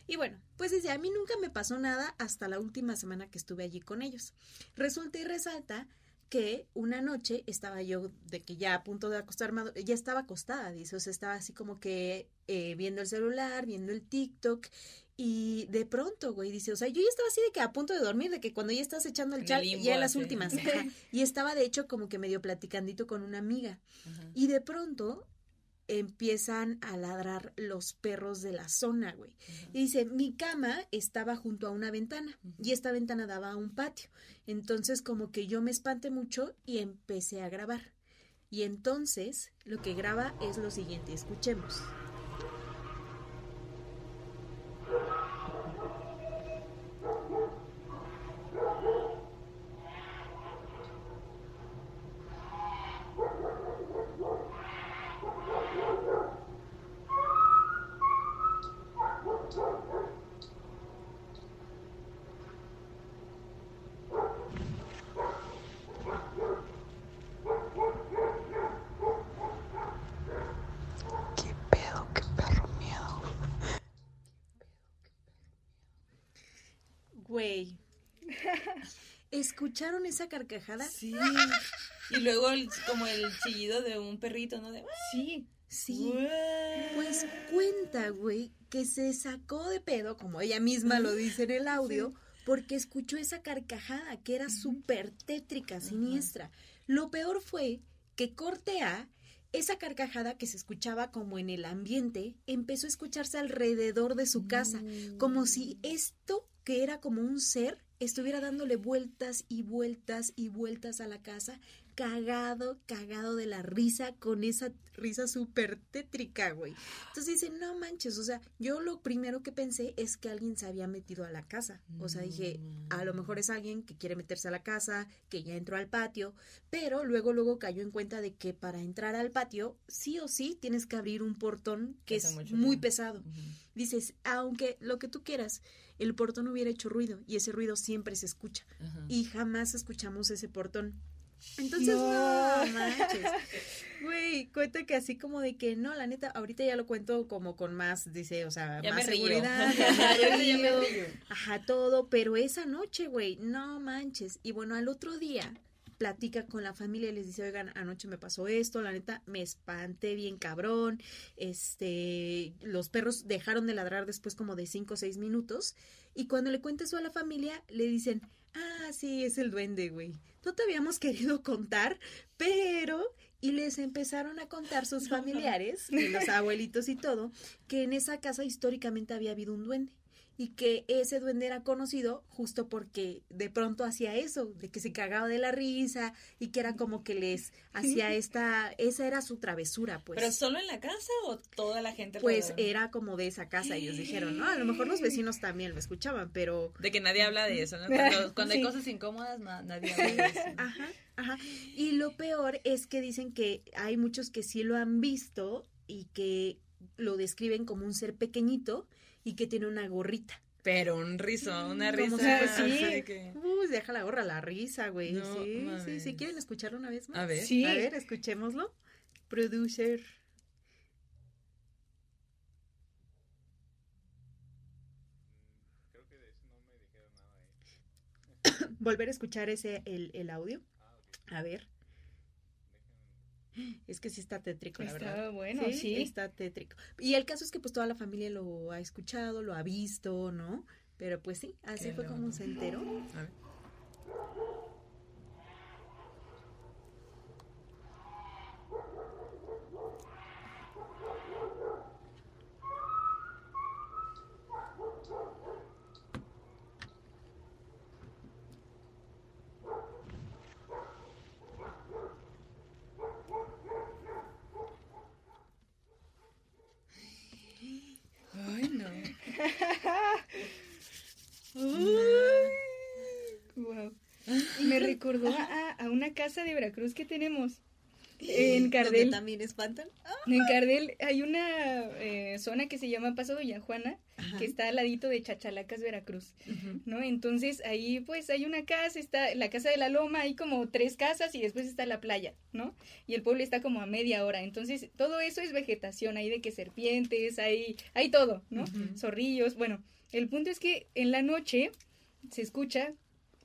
Y bueno, pues dice, a mí nunca me pasó nada hasta la última semana que estuve allí con ellos. Resulta y resalta que una noche estaba yo de que ya a punto de acostarme, ya estaba acostada, dice, o sea, estaba así como que eh, viendo el celular, viendo el TikTok y de pronto, güey, dice, o sea, yo ya estaba así de que a punto de dormir, de que cuando ya estás echando el chat, ya en las últimas. <laughs> y estaba de hecho como que medio platicandito con una amiga. Y de pronto empiezan a ladrar los perros de la zona, güey. Y dice, mi cama estaba junto a una ventana y esta ventana daba a un patio. Entonces como que yo me espanté mucho y empecé a grabar. Y entonces lo que graba es lo siguiente, escuchemos. Güey. ¿Escucharon esa carcajada? Sí. y luego como el chillido de un perrito, ¿no? De... Sí. Sí. Pues cuenta, güey, que se sacó de pedo, como ella misma lo dice en el audio, porque escuchó esa carcajada que era súper tétrica, siniestra. Lo peor fue que corte A, esa carcajada que se escuchaba como en el ambiente, empezó a escucharse alrededor de su casa, como si esto que era como un ser, estuviera dándole vueltas y vueltas y vueltas a la casa cagado, cagado de la risa con esa risa súper tétrica, güey. Entonces dice, no manches, o sea, yo lo primero que pensé es que alguien se había metido a la casa. O sea, dije, a lo mejor es alguien que quiere meterse a la casa, que ya entró al patio, pero luego, luego cayó en cuenta de que para entrar al patio, sí o sí tienes que abrir un portón que es muy pesado. Dices, aunque lo que tú quieras, el portón hubiera hecho ruido y ese ruido siempre se escucha. Y jamás escuchamos ese portón. Entonces, no, manches. Güey, cuenta que así como de que no, la neta, ahorita ya lo cuento como con más, dice, o sea, más seguridad. Ajá, todo, pero esa noche, güey, no manches. Y bueno, al otro día platica con la familia y les dice, oigan, anoche me pasó esto, la neta, me espanté bien cabrón, este, los perros dejaron de ladrar después como de cinco o seis minutos, y cuando le cuenta eso a la familia, le dicen, ah, sí, es el duende, güey. No te habíamos querido contar, pero... Y les empezaron a contar sus <laughs> familiares, los abuelitos y todo, que en esa casa históricamente había habido un duende y que ese duende era conocido justo porque de pronto hacía eso, de que se cagaba de la risa y que era como que les hacía <laughs> esta, esa era su travesura, pues. ¿Pero solo en la casa o toda la gente? Pues alrededor? era como de esa casa, ellos dijeron, ¿no? A lo mejor los vecinos también lo escuchaban, pero... De que nadie habla de eso, ¿no? <laughs> Cuando, cuando Sí. hay cosas incómodas, na- nadie habla de eso. <laughs> Ajá, ajá. Y lo peor es que dicen que hay muchos que sí lo han visto y que lo describen como un ser pequeñito y que tiene una gorrita. Pero un rizo, una Como risa. de que- Uy, deja la gorra, la risa, güey. No sí, sí, mames. sí. ¿Quieren escucharlo una vez más? A ver. Sí. A ver, escuchémoslo. Producer. Volver a escuchar ese, el, el audio. A ver. Es que sí está tétrico, la verdad. Bueno, sí, sí. está tétrico. Y el caso es que pues toda la familia lo ha escuchado, lo ha visto, ¿no? Pero pues sí, así Qué fue como se enteró. A ver. Ay, no. Wow. Me recordó a, a una casa de Veracruz que tenemos. En <laughs> Cardel. también espantan. En Cardel hay una eh, zona que se llama Paso Doña Juana, Ajá. que está al ladito de Chachalacas, Veracruz. ¿no? Entonces ahí pues hay una casa, está la casa de la loma, hay como tres casas y después está la playa, ¿no? Y el pueblo está como a media hora. Entonces todo eso es vegetación, hay de que serpientes, hay, hay todo, ¿no? Zorrillos. Bueno, el punto es que en la noche se escucha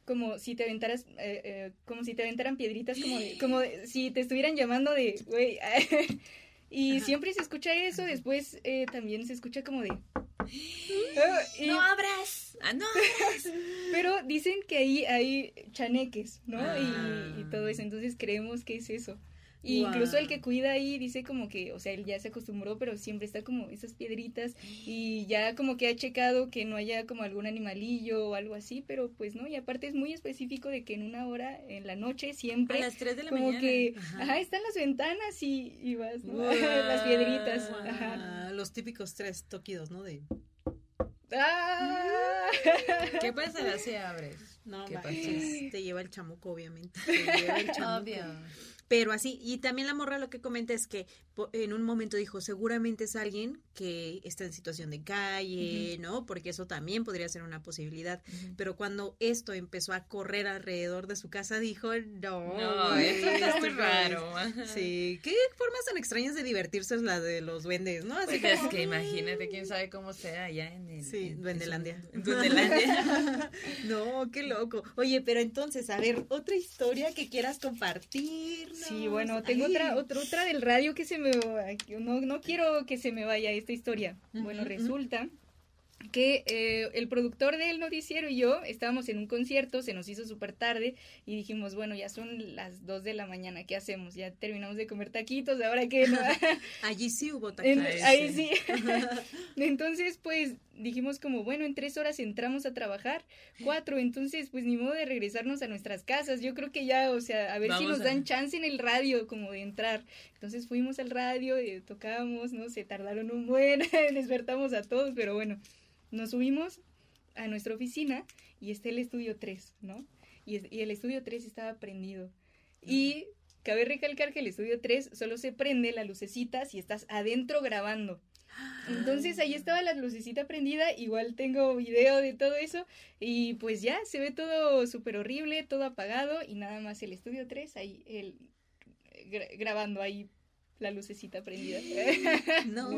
como si te aventaras, eh, eh, como si te aventaran piedritas, como, de- como de- si te estuvieran llamando de, güey. <laughs> y Ajá. siempre se escucha eso, después eh, también se escucha como de... <gasps> y- ¡No abras! ¡Ah, no abras! <laughs> pero dicen que ahí hay chaneques, ¿no? Ah. Y, y todo eso, entonces creemos que es eso. Y incluso el que cuida ahí dice como que, o sea, él ya se acostumbró, pero siempre está como esas piedritas y ya como que ha checado que no haya como algún animalillo o algo así, pero pues no, y aparte es muy específico de que en una hora, en la noche, A siempre las 3 de la como mañana. que, Ajá. ajá. están las ventanas y, y vas, ¿no? <laughs> Las piedritas, ajá. Los típicos tres toquidos, ¿no? De ¡Ah! <laughs> ¿Qué pasará si abres? no ¿Qué manches, te lleva el chamuco, obviamente. <laughs> Te lleva el chamuco. Obvio. Pero así, y también la morra lo que comenta es que en un momento dijo, seguramente es alguien que está en situación de calle, ¿no? Porque eso también podría ser una posibilidad. Pero cuando esto empezó a correr alrededor de su casa, dijo, no. No, esto muy es". raro. Sí, qué formas tan extrañas de divertirse es la de los duendes, ¿no? Así Pues es que imagínate quién sabe cómo sea allá en el. Sí, en- Duendelandia. En Duendelandia. <laughs> no, qué loco. Oye, pero entonces, a ver, otra historia que quieras compartir. Sí, bueno, tengo otra, otra, otra del radio que se me... No, no quiero que se me vaya esta historia. Bueno, resulta que eh, el productor del noticiero y yo estábamos en un concierto, se nos hizo súper tarde y dijimos, bueno, ya son las 2 de la mañana, ¿qué hacemos? Ya terminamos de comer taquitos, ¿ahora qué? no? <laughs> Allí sí hubo taquitos. ahí sí. <laughs> <laughs> entonces, pues dijimos como, bueno, en tres horas entramos a trabajar, cuatro, entonces, pues ni modo de regresarnos a nuestras casas. Yo creo que ya, o sea, a ver si nos a- dan chance en el radio como de entrar. Entonces fuimos al radio, eh, tocábamos, ¿no? Se tardaron un buen, <laughs> despertamos a todos, pero bueno, nos subimos a nuestra oficina y está el estudio 3, ¿no? Y, es- y el estudio 3 estaba prendido. Y cabe recalcar que el estudio 3 solo se prende la lucecita si estás adentro grabando. <gasps> Entonces ahí estaba la lucecita prendida, igual tengo video de todo eso y pues ya se ve todo súper horrible, todo apagado y nada más el estudio 3 ahí el, gra- grabando ahí la lucecita prendida. <laughs> No.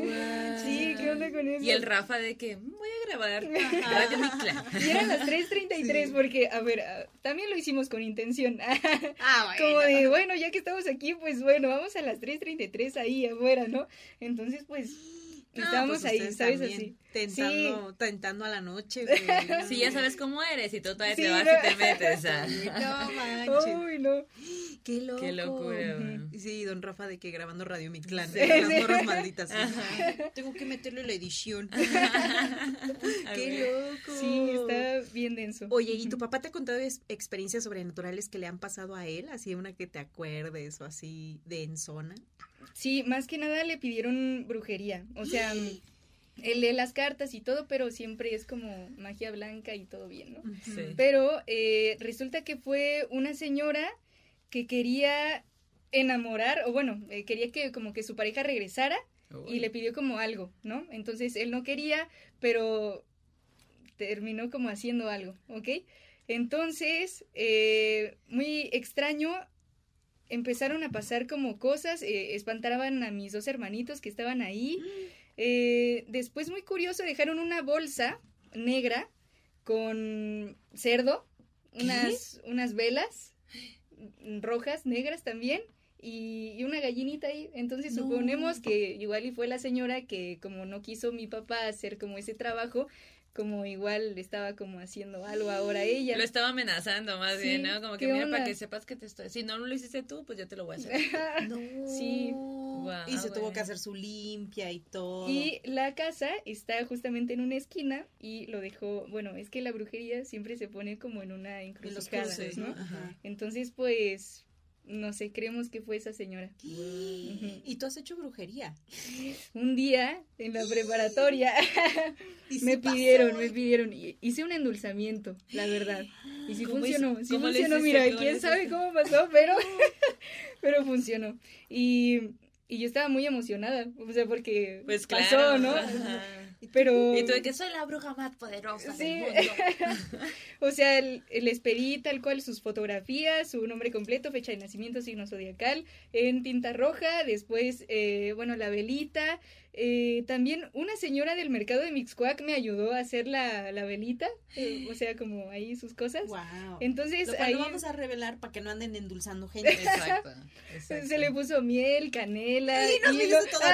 sí, ¿qué onda con eso? Y el Rafa de que "Mm, voy a grabar Mictla. <laughs> Y eran las 3.33 Sí. porque, a ver, ah, también lo hicimos con intención. <laughs> Ah, Como de, bueno, ya que estamos aquí, pues bueno, vamos a las 3.33 ahí afuera, ¿no? Entonces, pues, Y estábamos pues ahí, ¿sabes? también, Así. Tentando, tentando a la noche, <laughs> güey. Sí, ya sabes cómo eres y tú todavía Sí, te vas no. y te metes. ah. No manches. Uy, no. Qué loco. Qué locura, güey. Sí, don Rafa de que grabando Radio Mictlán, Sí. de las morras malditas. sí. <laughs> Tengo que meterle la edición. <laughs> Qué loco. Sí, está bien denso. Oye, ¿y tu papá te ha contado experiencias sobrenaturales que le han pasado a él? Así una que te acuerdes o así de en zona. Sí, más que nada le pidieron brujería. O sea, él lee las cartas y todo, pero siempre es como magia blanca y todo bien, ¿no? Sí. Pero eh, resulta que fue una señora que quería enamorar, o bueno, eh, quería que como que su pareja regresara y le pidió como algo, ¿no? Entonces él no quería, pero terminó como haciendo algo, ¿ok? Entonces, eh, muy extraño, empezaron a pasar como cosas, eh, espantaban a mis dos hermanitos que estaban ahí. Eh, después, muy curioso, dejaron una bolsa negra con cerdo, unas, unas velas rojas, negras también, y, y una gallinita ahí. Entonces No. suponemos que igual y fue la señora que como no quiso mi papá hacer como ese trabajo, como igual estaba como haciendo algo ahora ella. Lo estaba amenazando más Sí, bien, ¿no? Como que ¿qué mira, para que sepas que te estoy... Si no lo hiciste tú, pues yo te lo voy a hacer. <laughs> No. Sí. Y se tuvo que hacer su limpia y todo. Y la casa está justamente en una esquina y lo dejó, bueno, es que la brujería siempre se pone como en una en los encrucijada. ¿no? Ajá. Entonces, pues, no sé, creemos que fue esa señora. <gasps> Y tú has hecho brujería. Un día en la preparatoria <gasps> <laughs> me pasó. pidieron, me pidieron, hice un endulzamiento, la verdad. Y sí ¿Cómo funcionó, sí funcionó, mira, ¿Cómo le quién sabe cómo pasó, pero, <laughs> pero funcionó. Y, y yo estaba muy emocionada, o sea, porque Pues pasó, claro. ¿no? Ajá. Pero... Y tú de que soy la bruja más poderosa Sí. del mundo. <laughs> O sea, el- les pedí tal cual sus fotografías, su nombre completo, fecha de nacimiento, signo zodiacal, en tinta roja, después, eh, bueno, la velita. Eh, también una señora del mercado de Mixcoac me ayudó a hacer la, la velita, eh, o sea, como ahí sus cosas. Wow. Entonces, Lo cual ahí no vamos a revelar para que no anden endulzando gente. Exacto. <laughs> exacto. se le puso miel, canela. Y nos hilo. todo. <laughs>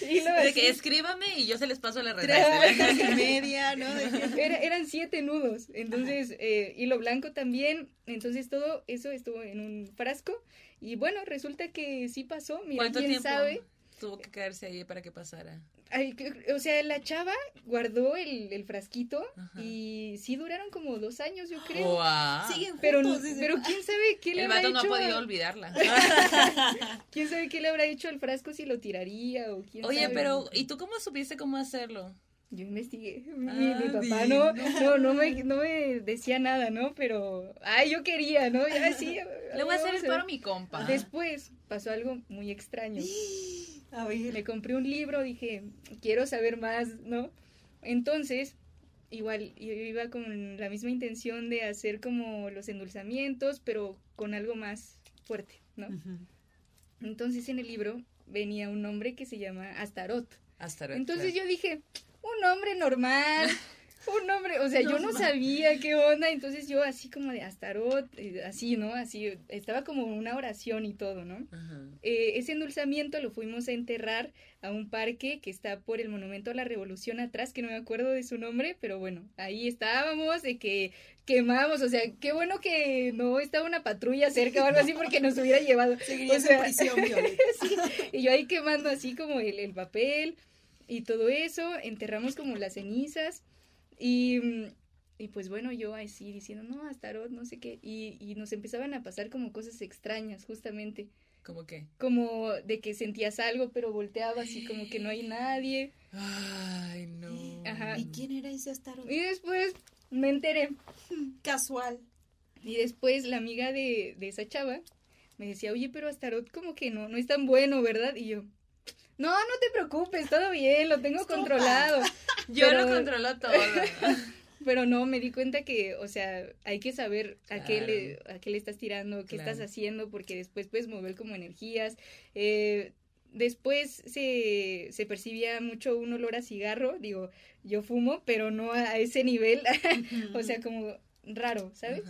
De así. que escríbame y yo se les paso la horas y <laughs> media, ¿no? De que- Era- eran siete nudos, entonces eh, hilo blanco también, entonces todo eso estuvo en un frasco y bueno, resulta que sí pasó, mira, ¿Cuánto quién tiempo sabe. Tuvo que quedarse ahí para que pasara? Ay, o sea, la chava guardó el, el frasquito Ajá. y sí duraron como dos años, yo creo. Guau. Siguen Pero, juntos. dice. pero quién sabe qué le El habrá vato no ha hecho. podido a- olvidarla. <laughs> quién sabe qué le habrá hecho al frasco si lo tiraría o quién Oye, sabe. pero ¿y tú cómo supiste cómo hacerlo? Yo investigué. Mi, Ah, mi papá no, no, no me, no me decía nada, ¿no? Pero, ay, yo quería, ¿no? Ya sí. Le voy a hacer el paro a mi compa. Después pasó algo muy extraño. <gasps> A ver. Me compré un libro, dije, quiero saber más, ¿no? Entonces, igual, yo iba con la misma intención de hacer como los endulzamientos, pero con algo más fuerte, ¿no? Entonces en el libro venía un nombre que se llama Astaroth. Hasta ahora, Entonces claro. yo dije, un nombre normal, <laughs> un nombre, o sea, yo no sabía qué onda, entonces yo así como de Astaroth, eh, así, ¿no? Así, estaba como una oración y todo, ¿no? Eh, ese endulzamiento lo fuimos a enterrar a un parque que está por el Monumento a la Revolución atrás, que no me acuerdo de su nombre, pero bueno, ahí estábamos, de que quemamos, o sea, qué bueno que no estaba una patrulla cerca o algo <laughs> así porque nos hubiera llevado. O sea, en prisión. <laughs> Sí, y yo ahí quemando así como el, el papel y todo eso, enterramos como las cenizas y, mm, y pues bueno, yo así diciendo, no, Astaroth, no sé qué, y, y nos empezaban a pasar como cosas extrañas justamente, ¿Cómo qué? como de que sentías algo pero volteabas y como que no hay nadie Ay, no. Ajá. ¿Y quién era ese Astaroth? y después me enteré <laughs> Casual. y después la amiga de, de esa chava me decía, oye, pero Astaroth como que no, no es tan bueno, ¿verdad? Y yo... No, no te preocupes, todo bien, lo tengo controlado. <laughs> Yo Pero- lo controlo todo. <laughs> Pero no, me di cuenta que, o sea, hay que saber a qué le, a qué le estás tirando, qué Claro. estás haciendo, porque después puedes mover como energías. Eh, después se, se percibía mucho un olor a cigarro, digo, yo fumo, pero no a ese nivel, <laughs> o sea, como raro, ¿sabes?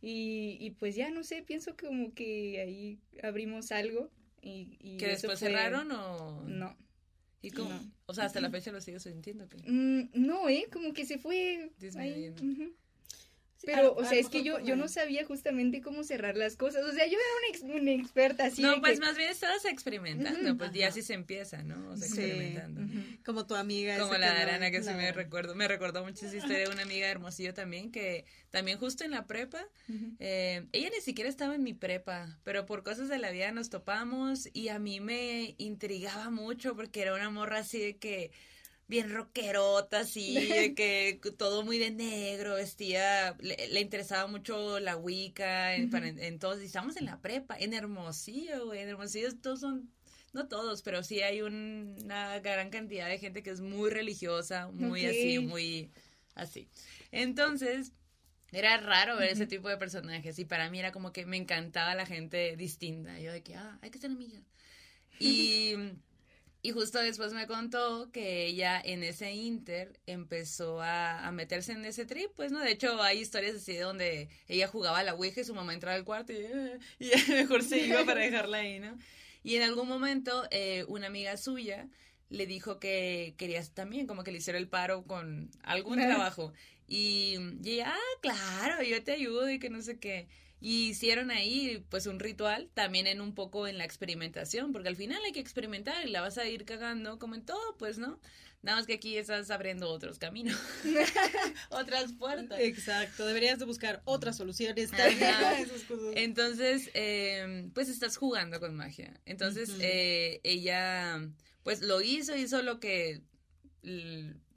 Y, y pues ya, no sé, pienso como que ahí abrimos algo y... y ¿Que después fue- cerraron o...? No. Y como, No. o sea, hasta la fecha lo sigo sintiendo. que- Mm, no, ¿eh? Como que se fue. ahí, Disminuyendo. ujú. Pero, a- o sea, es que yo, yo no sabía justamente cómo cerrar las cosas. O sea, yo era una, ex- una experta así. no, pues que- más bien estabas experimentando, pues ya así se empieza, ¿no? O sea, Sí. experimentando. Como tu amiga. Como la de Arana, que sí me recuerdo, me recordó mucho esa historia de una amiga de Hermosillo también, que también justo en la prepa, eh, ella ni siquiera estaba en mi prepa, pero por cosas de la vida nos topamos y a mí me intrigaba mucho porque era una morra así de que bien rockerota, así, <laughs> de que todo muy de negro, vestía, le, le interesaba mucho la Wicca, en- para- entonces, y estábamos en la prepa, en Hermosillo, güey, en Hermosillo todos son no todos, pero sí hay un- una gran cantidad de gente que es muy religiosa, muy así, muy así. Entonces, era raro ver ese tipo de personajes y para mí era como que me encantaba la gente distinta. Yo de que, ah, hay que ser amigas. <laughs> Y, y justo después me contó que ella en ese inter empezó a, a meterse en ese trip, pues, ¿no? De hecho, hay historias así donde ella jugaba a la Ouija y su mamá entraba al cuarto y, "Ah", y <laughs> mejor se iba para dejarla ahí, ¿no? Y en algún momento eh, una amiga suya le dijo que querías también como que le hiciera el paro con algún trabajo. Y, y ella, ah, claro, yo te ayudo y que no sé qué. Y hicieron ahí pues un ritual también en un poco en la experimentación, porque al final hay que experimentar y la vas a ir cagando como en todo, pues, ¿no? Nada más que aquí estás abriendo otros caminos, <laughs> otras puertas. Exacto, deberías de buscar otras soluciones. Ajá. también a esas cosas. Entonces, eh, pues estás jugando con magia. Entonces, eh, ella, pues lo hizo, hizo lo que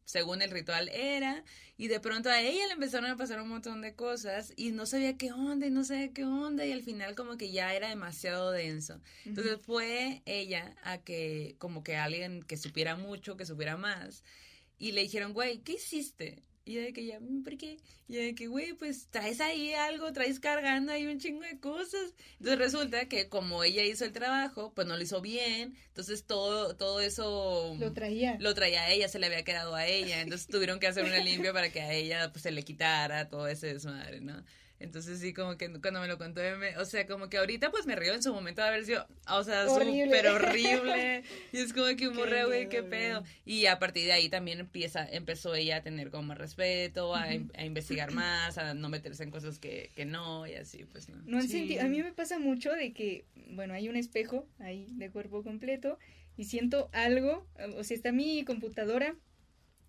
según el ritual era, y de pronto a ella le empezaron a pasar un montón de cosas y no sabía qué onda y no sabía qué onda y al final como que ya era demasiado denso. Entonces fue ella a que como que alguien que supiera mucho, que supiera más, y le dijeron, güey, ¿qué hiciste? Y de que ya, "Mm, ¿por qué? Y de que, güey, pues traes ahí algo, traes cargando ahí un chingo de cosas. Entonces resulta que como ella hizo el trabajo, pues no lo hizo bien, entonces todo, todo eso Lo traía. lo traía a ella, se le había quedado a ella, entonces tuvieron que hacer una limpia para que a ella pues se le quitara todo ese desmadre, ¿no? Entonces sí, como que cuando me lo contó, me- o sea, como que ahorita pues me río en su momento de haber sido, o sea, súper horrible. Y es como que un <laughs> güey, qué pedo. Y a partir de ahí también empieza, empezó ella a tener como más respeto, a, in- a investigar más, a no meterse en cosas que, que no, y así, pues, ¿no? No han Sí. sentido, a mí me pasa mucho de que, bueno, hay un espejo ahí de cuerpo completo y siento algo, o sea, está mi computadora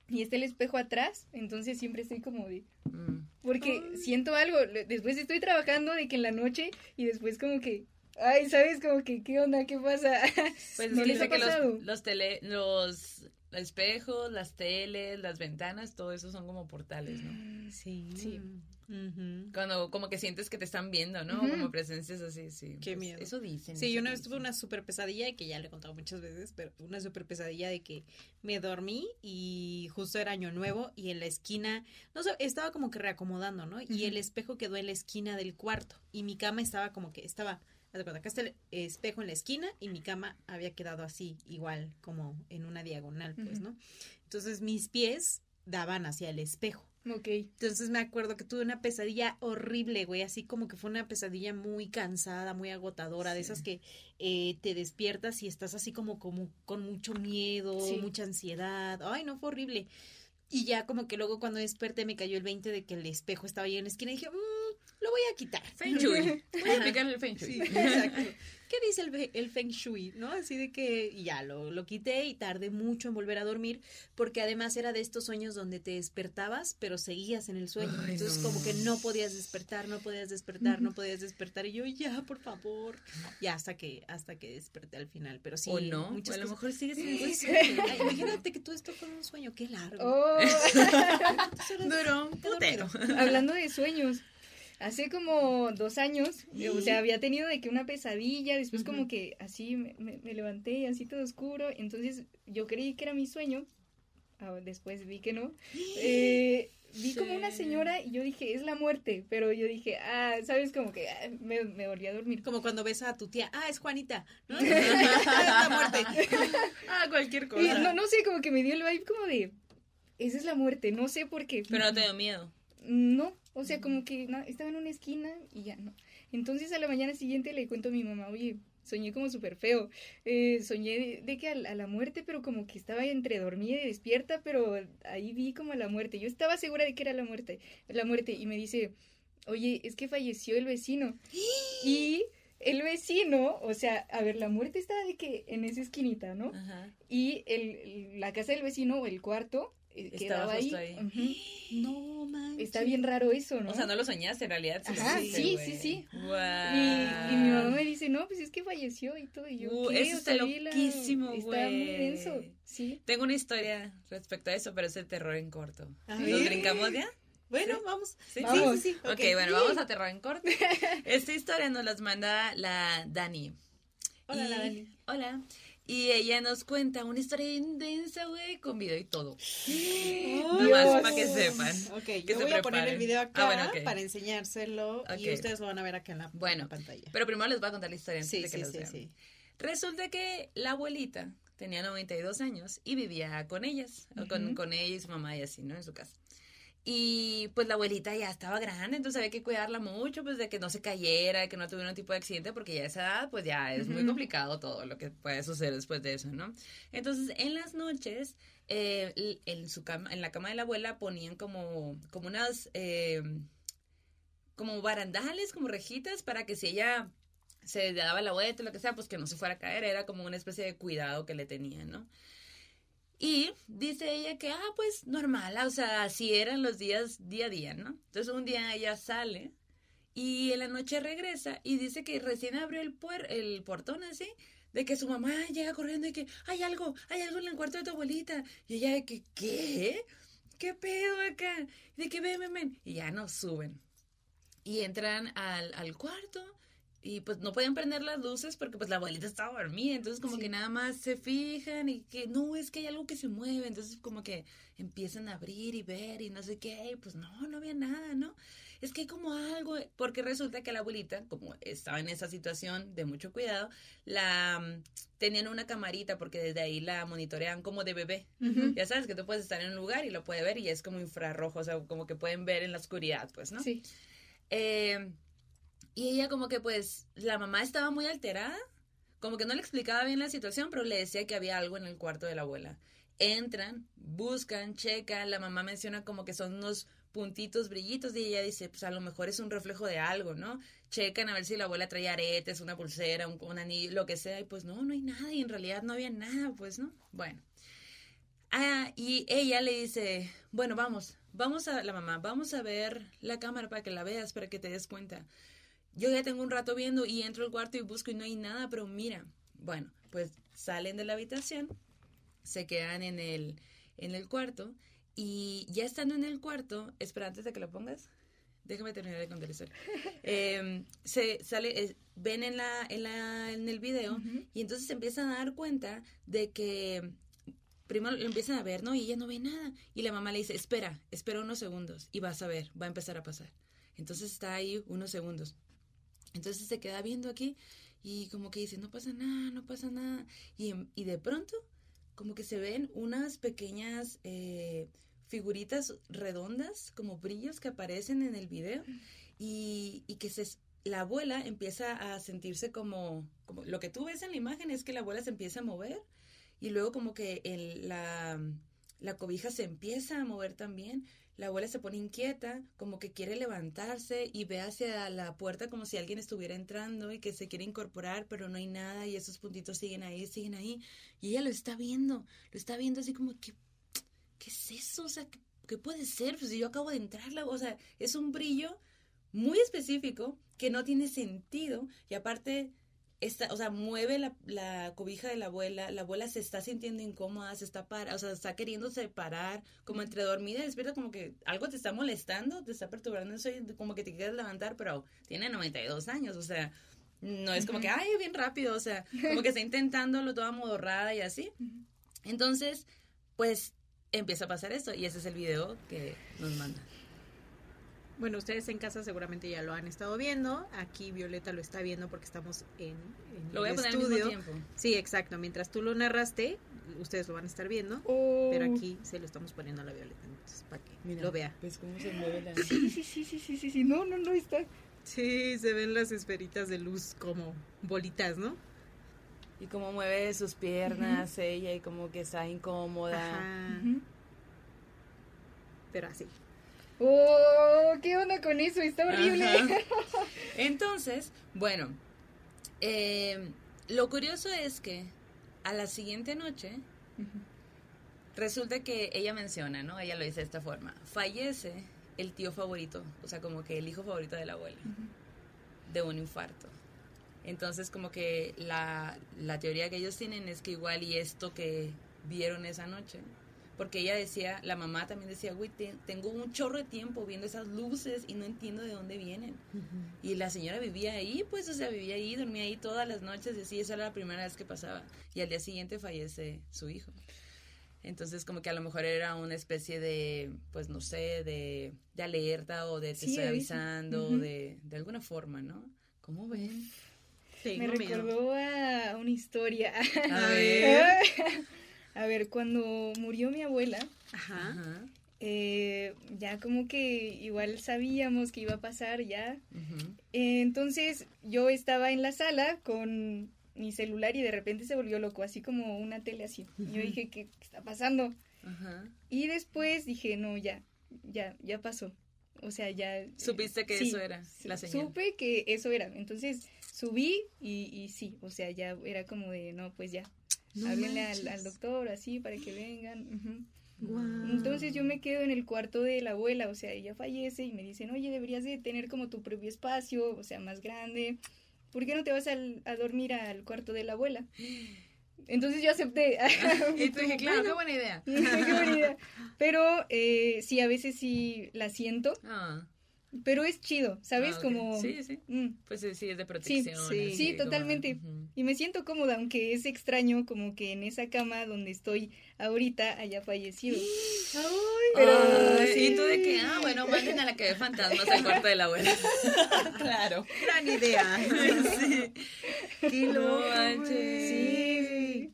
y está el espejo atrás, entonces siempre estoy como de, Mm. porque siento algo, después estoy trabajando de que en la noche y después como que, ay, ¿sabes? Como que, ¿qué onda? ¿Qué pasa? <laughs> Pues ¿No es que les dice ha que los, los tele, los espejos, las teles, las ventanas, todo eso son como portales, ¿no? Sí. Sí. Cuando como que sientes que te están viendo, ¿no? Ujú. Como presencias así, sí. Qué pues, miedo. Eso dicen. Sí, yo una vez tuve una super pesadilla que ya le he contado muchas veces, pero una super pesadilla de que me dormí y justo era año nuevo y en la esquina, no sé, estaba como que reacomodando, ¿no? Y el espejo quedó en la esquina del cuarto y mi cama estaba como que estaba, acá está el espejo en la esquina y mi cama había quedado así, igual, como en una diagonal, pues. ¿no? Entonces mis pies daban hacia el espejo. Ok. Entonces me acuerdo que tuve una pesadilla horrible, güey, así como que fue una pesadilla muy cansada, muy agotadora, de esas que eh, te despiertas y estás así como, como con mucho miedo, Sí. mucha ansiedad. Ay, no, fue horrible. Y ya como que luego cuando desperté me cayó el 20 de que el espejo estaba ahí en la esquina y dije, "Mm, lo voy a quitar. Feng Shui. <laughs> Voy a aplicar el Feng Shui. Sí, exacto. ¿Qué dice el, el Feng Shui? ¿No? Así de que ya lo, lo quité y tardé mucho en volver a dormir, porque además era de estos sueños donde te despertabas, pero seguías en el sueño. Ay, Entonces, no. como que no podías despertar, no podías despertar, no podías despertar. Y yo, ya, por favor. Ya hasta que, hasta que desperté al final. Pero sí, o no, o muchas a lo mejor sigues en ese sí. Ay, imagínate que todo esto fue un sueño, qué largo. Oh. <laughs> ¿Cuántas horas Duró un putero. Hablando de sueños, hace como dos años, o sea, había tenido de que una pesadilla, después como que así me, me- me levanté, así todo oscuro, entonces yo creí que era mi sueño, ah, después vi que no. <gasps> Eh, vi como una señora y yo dije, es la muerte, pero yo dije, ah, ¿sabes? Como que ah, me, me volví a dormir. Como cuando ves a tu tía, ah, es Juanita, ¿no? <laughs> <laughs> La muerte. <laughs> Ah, cualquier Y cosa. no, no sé, como que me dio el vibe como de, esa es la muerte, no sé por qué. Pero no te dio miedo. No, o sea, como que no, estaba en una esquina y ya no. Entonces a la mañana siguiente le cuento a mi mamá, oye, soñé como súper feo. Eh, soñé de, de que a, la- a la muerte, pero como que estaba entre dormida y despierta, pero ahí vi como la muerte. Yo estaba segura de que era la muerte, la muerte, y me dice, oye, es que falleció el vecino. <gasps> Y el vecino, o sea, a ver, la muerte estaba de que en esa esquinita, ¿no? Ajá. Y el, la casa del vecino, o el cuarto, Estaba quedaba ahí. justo ahí. <gasps> No manches. Está bien raro eso, ¿no? O sea, no lo soñaste en realidad. Ajá, sí, güey. sí, sí. Guau. Y, y mi mamá me dice, no, pues es que falleció y todo. Y yo, Uh, ¿qué? eso está loquísimo, Está muy güey. denso, sí. Tengo una historia respecto a eso, pero es de terror en corto. ¿Nos brincamos ya? Bueno, vamos. ¿Sí? Vamos. Sí, sí, sí. Ok, bueno, vamos a terror en corto. <laughs> Esta historia nos las manda la Dani. Hola, Y- la Dani. Hola. Y ella nos cuenta una historia intensa, güey, con video y todo. <gasps> Dios. Nomás para que sepan. Ok, Que yo se voy a poner el video acá Ah, bueno, ok. para enseñárselo y ustedes lo van a ver acá en la, en Bueno, la pantalla. Pero primero les voy a contar la historia antes sí, de que sí, los sí, vean. sí. Resulta que la abuelita tenía 92 años y vivía con ellas, con, con ella y su mamá y así, ¿no? En su casa. Y pues la abuelita ya estaba grande, entonces había que cuidarla mucho, pues de que no se cayera, de que no tuviera un tipo de accidente, porque ya a esa edad, pues ya es muy complicado todo lo que puede suceder después de eso, ¿no? Entonces, en las noches, eh, en su cama, en la cama de la abuela ponían como, como unas, eh, como barandales, como rejitas, para que si ella se daba la vuelta, lo que sea, pues que no se fuera a caer, era como una especie de cuidado que le tenían, ¿no? Y dice ella que, ah, pues normal, o sea, así eran los días día a día, ¿no? Entonces un día ella sale y en la noche regresa y dice que recién abrió el, puer el portón así, de que su mamá llega corriendo y que hay algo, hay algo en el cuarto de tu abuelita. Y ella de que, ¿qué? ¿Qué pedo acá? Y de que ven, ven, ven. Y ya nos suben. Y entran al, al cuarto y pues no podían prender las luces porque pues la abuelita estaba dormida, entonces como Sí. que nada más se fijan y que no, es que hay algo que se mueve, entonces como que empiezan a abrir y ver y no sé qué, y pues no, no había nada, ¿no? Es que hay como algo, porque resulta que la abuelita, como estaba en esa situación de mucho cuidado, la mm, tenían una camarita porque desde ahí la monitorean como de bebé. Ya sabes que tú puedes estar en un lugar y lo puede ver y es como infrarrojo, o sea, como que pueden ver en la oscuridad, pues, ¿no? Sí. Eh, y ella como que pues la mamá estaba muy alterada, como que no le explicaba bien la situación, pero le decía que había algo en el cuarto de la abuela. Entran, buscan, checan, la mamá menciona como que son unos puntitos, brillitos, y ella dice, pues a lo mejor es un reflejo de algo, ¿no? Checan a ver si la abuela traía aretes, una pulsera, un, un anillo, lo que sea, y pues no, no hay nada, y en realidad no había nada, pues, ¿no? Bueno. Ah, y ella le dice, bueno, vamos, vamos a la mamá, vamos a ver la cámara para que la veas, para que te des cuenta. Yo ya tengo un rato viendo y entro al cuarto y busco y no hay nada, pero mira, bueno, pues salen de la habitación, se quedan en el, en el cuarto y ya estando en el cuarto, espera antes de que lo pongas, déjame terminar de contar la <laughs> historia. Em, se sale, eh, ven en la, en la, en el video y entonces se empiezan a dar cuenta de que primero lo empiezan a ver, ¿no? Y ella no ve nada. Y la mamá le dice, espera, espera unos segundos y vas a ver, va a empezar a pasar. Entonces está ahí unos segundos. Entonces se queda viendo aquí y como que dice, no pasa nada, no pasa nada. Y, en- y de pronto, como que se ven unas pequeñas eh, figuritas redondas, como brillos que aparecen en el video y, y que se, la abuela empieza a sentirse como, como, lo que tú ves en la imagen es que la abuela se empieza a mover y luego como que el, la, la cobija se empieza a mover también. La abuela se pone inquieta, como que quiere levantarse y ve hacia la puerta como si alguien estuviera entrando y que se quiere incorporar, pero no hay nada y esos puntitos siguen ahí, siguen ahí. Y ella lo está viendo, lo está viendo así como que, ¿qué es eso? O sea, ¿qué, qué puede ser? Pues yo acabo de entrar, la- o sea, es un brillo muy específico que no tiene sentido y aparte está, o sea, mueve la, la cobija de la abuela, la abuela se está sintiendo incómoda, se está para, o sea, está queriendo separar, como entre dormida y despierta, como que algo te está molestando, te está perturbando eso como que te quieres levantar, pero tiene 92 años, o sea, no es como que, ay, bien rápido, o sea, como que está intentándolo toda modorrada y así. Entonces, pues empieza a pasar esto y ese es el video que nos manda. Bueno, ustedes en casa seguramente ya lo han estado viendo. Aquí Violeta lo está viendo porque estamos en, en Lo voy a el poner al estudio. mismo tiempo. Sí, exacto. Mientras tú lo narraste, ustedes lo van a estar viendo. Oh. Pero aquí se lo estamos poniendo a la Violeta. Entonces, para que lo vea. ¿Ves cómo se mueve la... Sí, sí, sí, sí, sí, sí, sí. No, no, no está. Sí, se ven las esferitas de luz como bolitas, ¿no? Y cómo mueve sus piernas ella y como que está incómoda. Ajá. Pero así. Oh, ¿qué onda con eso? Está horrible. Ajá. <laughs> Entonces, bueno, eh, lo curioso es que a la siguiente noche resulta que ella menciona, ¿no? Ella lo dice de esta forma. Fallece el tío favorito, o sea, como que el hijo favorito de la abuela, de un infarto. Entonces, como que la, la teoría que ellos tienen es que igual y esto que vieron esa noche, porque ella decía, la mamá también decía, güey, te- tengo un chorro de tiempo viendo esas luces y no entiendo de dónde vienen. Y la señora vivía ahí, pues, o sea, vivía ahí, dormía ahí todas las noches, y así, esa era la primera vez que pasaba. Y al día siguiente fallece su hijo. Entonces, como que a lo mejor era una especie de, pues, no sé, de, de alerta o de te Sí, estoy avisa. avisando, de, de alguna forma, ¿no? ¿Cómo ven? Me miedo. recordó a una historia. A <laughs> ver. A ver, cuando murió mi abuela, Ajá. Eh, ya como que igual sabíamos que iba a pasar ya. Eh, entonces yo estaba en la sala con mi celular y de repente se volvió loco, así como una tele así. Y yo dije, ¿qué, qué está pasando? Ajá. Y después dije, no, ya, ya, ya pasó. O sea, ya... eh, Supiste que sí, eso era sí, la señal. Supe que eso era. Entonces subí y, y sí, o sea, ya era como de, no, pues ya, No háblenle al, al doctor así para que vengan. Entonces yo me quedo en el cuarto de la abuela, o sea, ella fallece y me dicen, oye, deberías de tener como tu propio espacio, o sea, más grande. ¿Por qué no te vas al- a dormir al cuarto de la abuela? Entonces yo acepté. <laughs> Y tú dije, claro, qué Bueno, buena idea. <laughs> qué buena idea. Pero eh, sí, a veces sí la siento, Ah, pero es chido, ¿sabes? ah. Como... Sí, sí. mm, Pues sí, sí, es de protección. sí. Sí, como- totalmente. Y me siento cómoda, aunque es extraño como que en esa cama donde estoy ahorita haya fallecido. <gasps> Pero Ay, sí. Y tú de que, ah, bueno, manden a la que ve fantasmas al cuarto de la abuela. <laughs> claro. Gran idea. <laughs> sí. Qué No güey.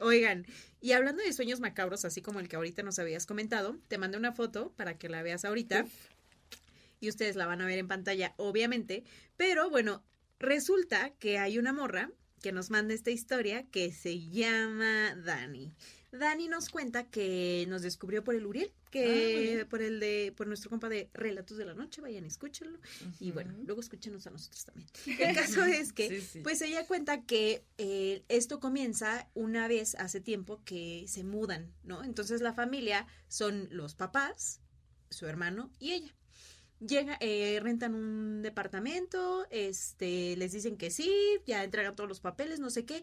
Oigan, y hablando de sueños macabros, así como el que ahorita nos habías comentado, te mandé una foto para que la veas ahorita. Y ustedes la van a ver en pantalla, obviamente. Pero bueno, resulta que hay una morra que nos manda esta historia que se llama Dani. Dani nos cuenta que nos descubrió por el Uriel, Ah, que bien. por el de, por nuestro compa de Relatos de la Noche, vayan, escúchenlo. Y bueno, luego escúchenos a nosotros también. El caso <laughs> es que, Sí, sí. pues ella cuenta que eh, esto comienza una vez hace tiempo que se mudan, ¿no? Entonces la familia son los papás, su hermano y ella. Llega, eh, rentan un departamento, este, les dicen que sí, ya entregan todos los papeles, no sé qué,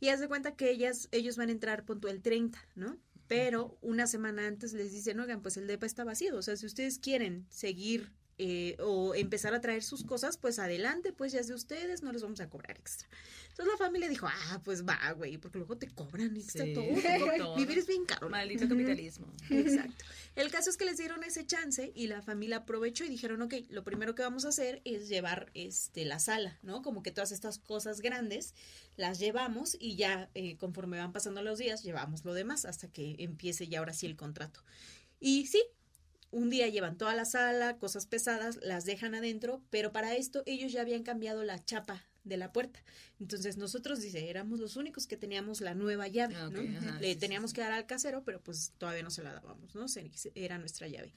y haz cuenta que ellas, ellos van a entrar punto el 30, ¿no? Pero una semana antes les dicen, oigan, pues el depa está vacío, o sea, si ustedes quieren seguir eh, o empezar a traer sus cosas, pues adelante, pues ya es de ustedes, no les vamos a cobrar extra. Entonces la familia dijo, ah, pues va, güey, porque luego te cobran extra Sí, todo. <laughs> todo. Vivir es bien caro. Maldito capitalismo. Exacto. El caso es que les dieron ese chance y la familia aprovechó y dijeron, ok, lo primero que vamos a hacer es llevar este la sala, ¿no? Como que todas estas cosas grandes las llevamos y ya eh, conforme van pasando los días llevamos lo demás hasta que empiece ya ahora sí el contrato. Y sí, un día llevan toda la sala, cosas pesadas, las dejan adentro, pero para esto ellos ya habían cambiado la chapa de la puerta. Entonces nosotros, dice, éramos los únicos que teníamos la nueva llave, Ah, ¿no? ajá, Le sí, teníamos sí. que dar al casero, pero pues todavía no se la dábamos, ¿no? Era nuestra llave.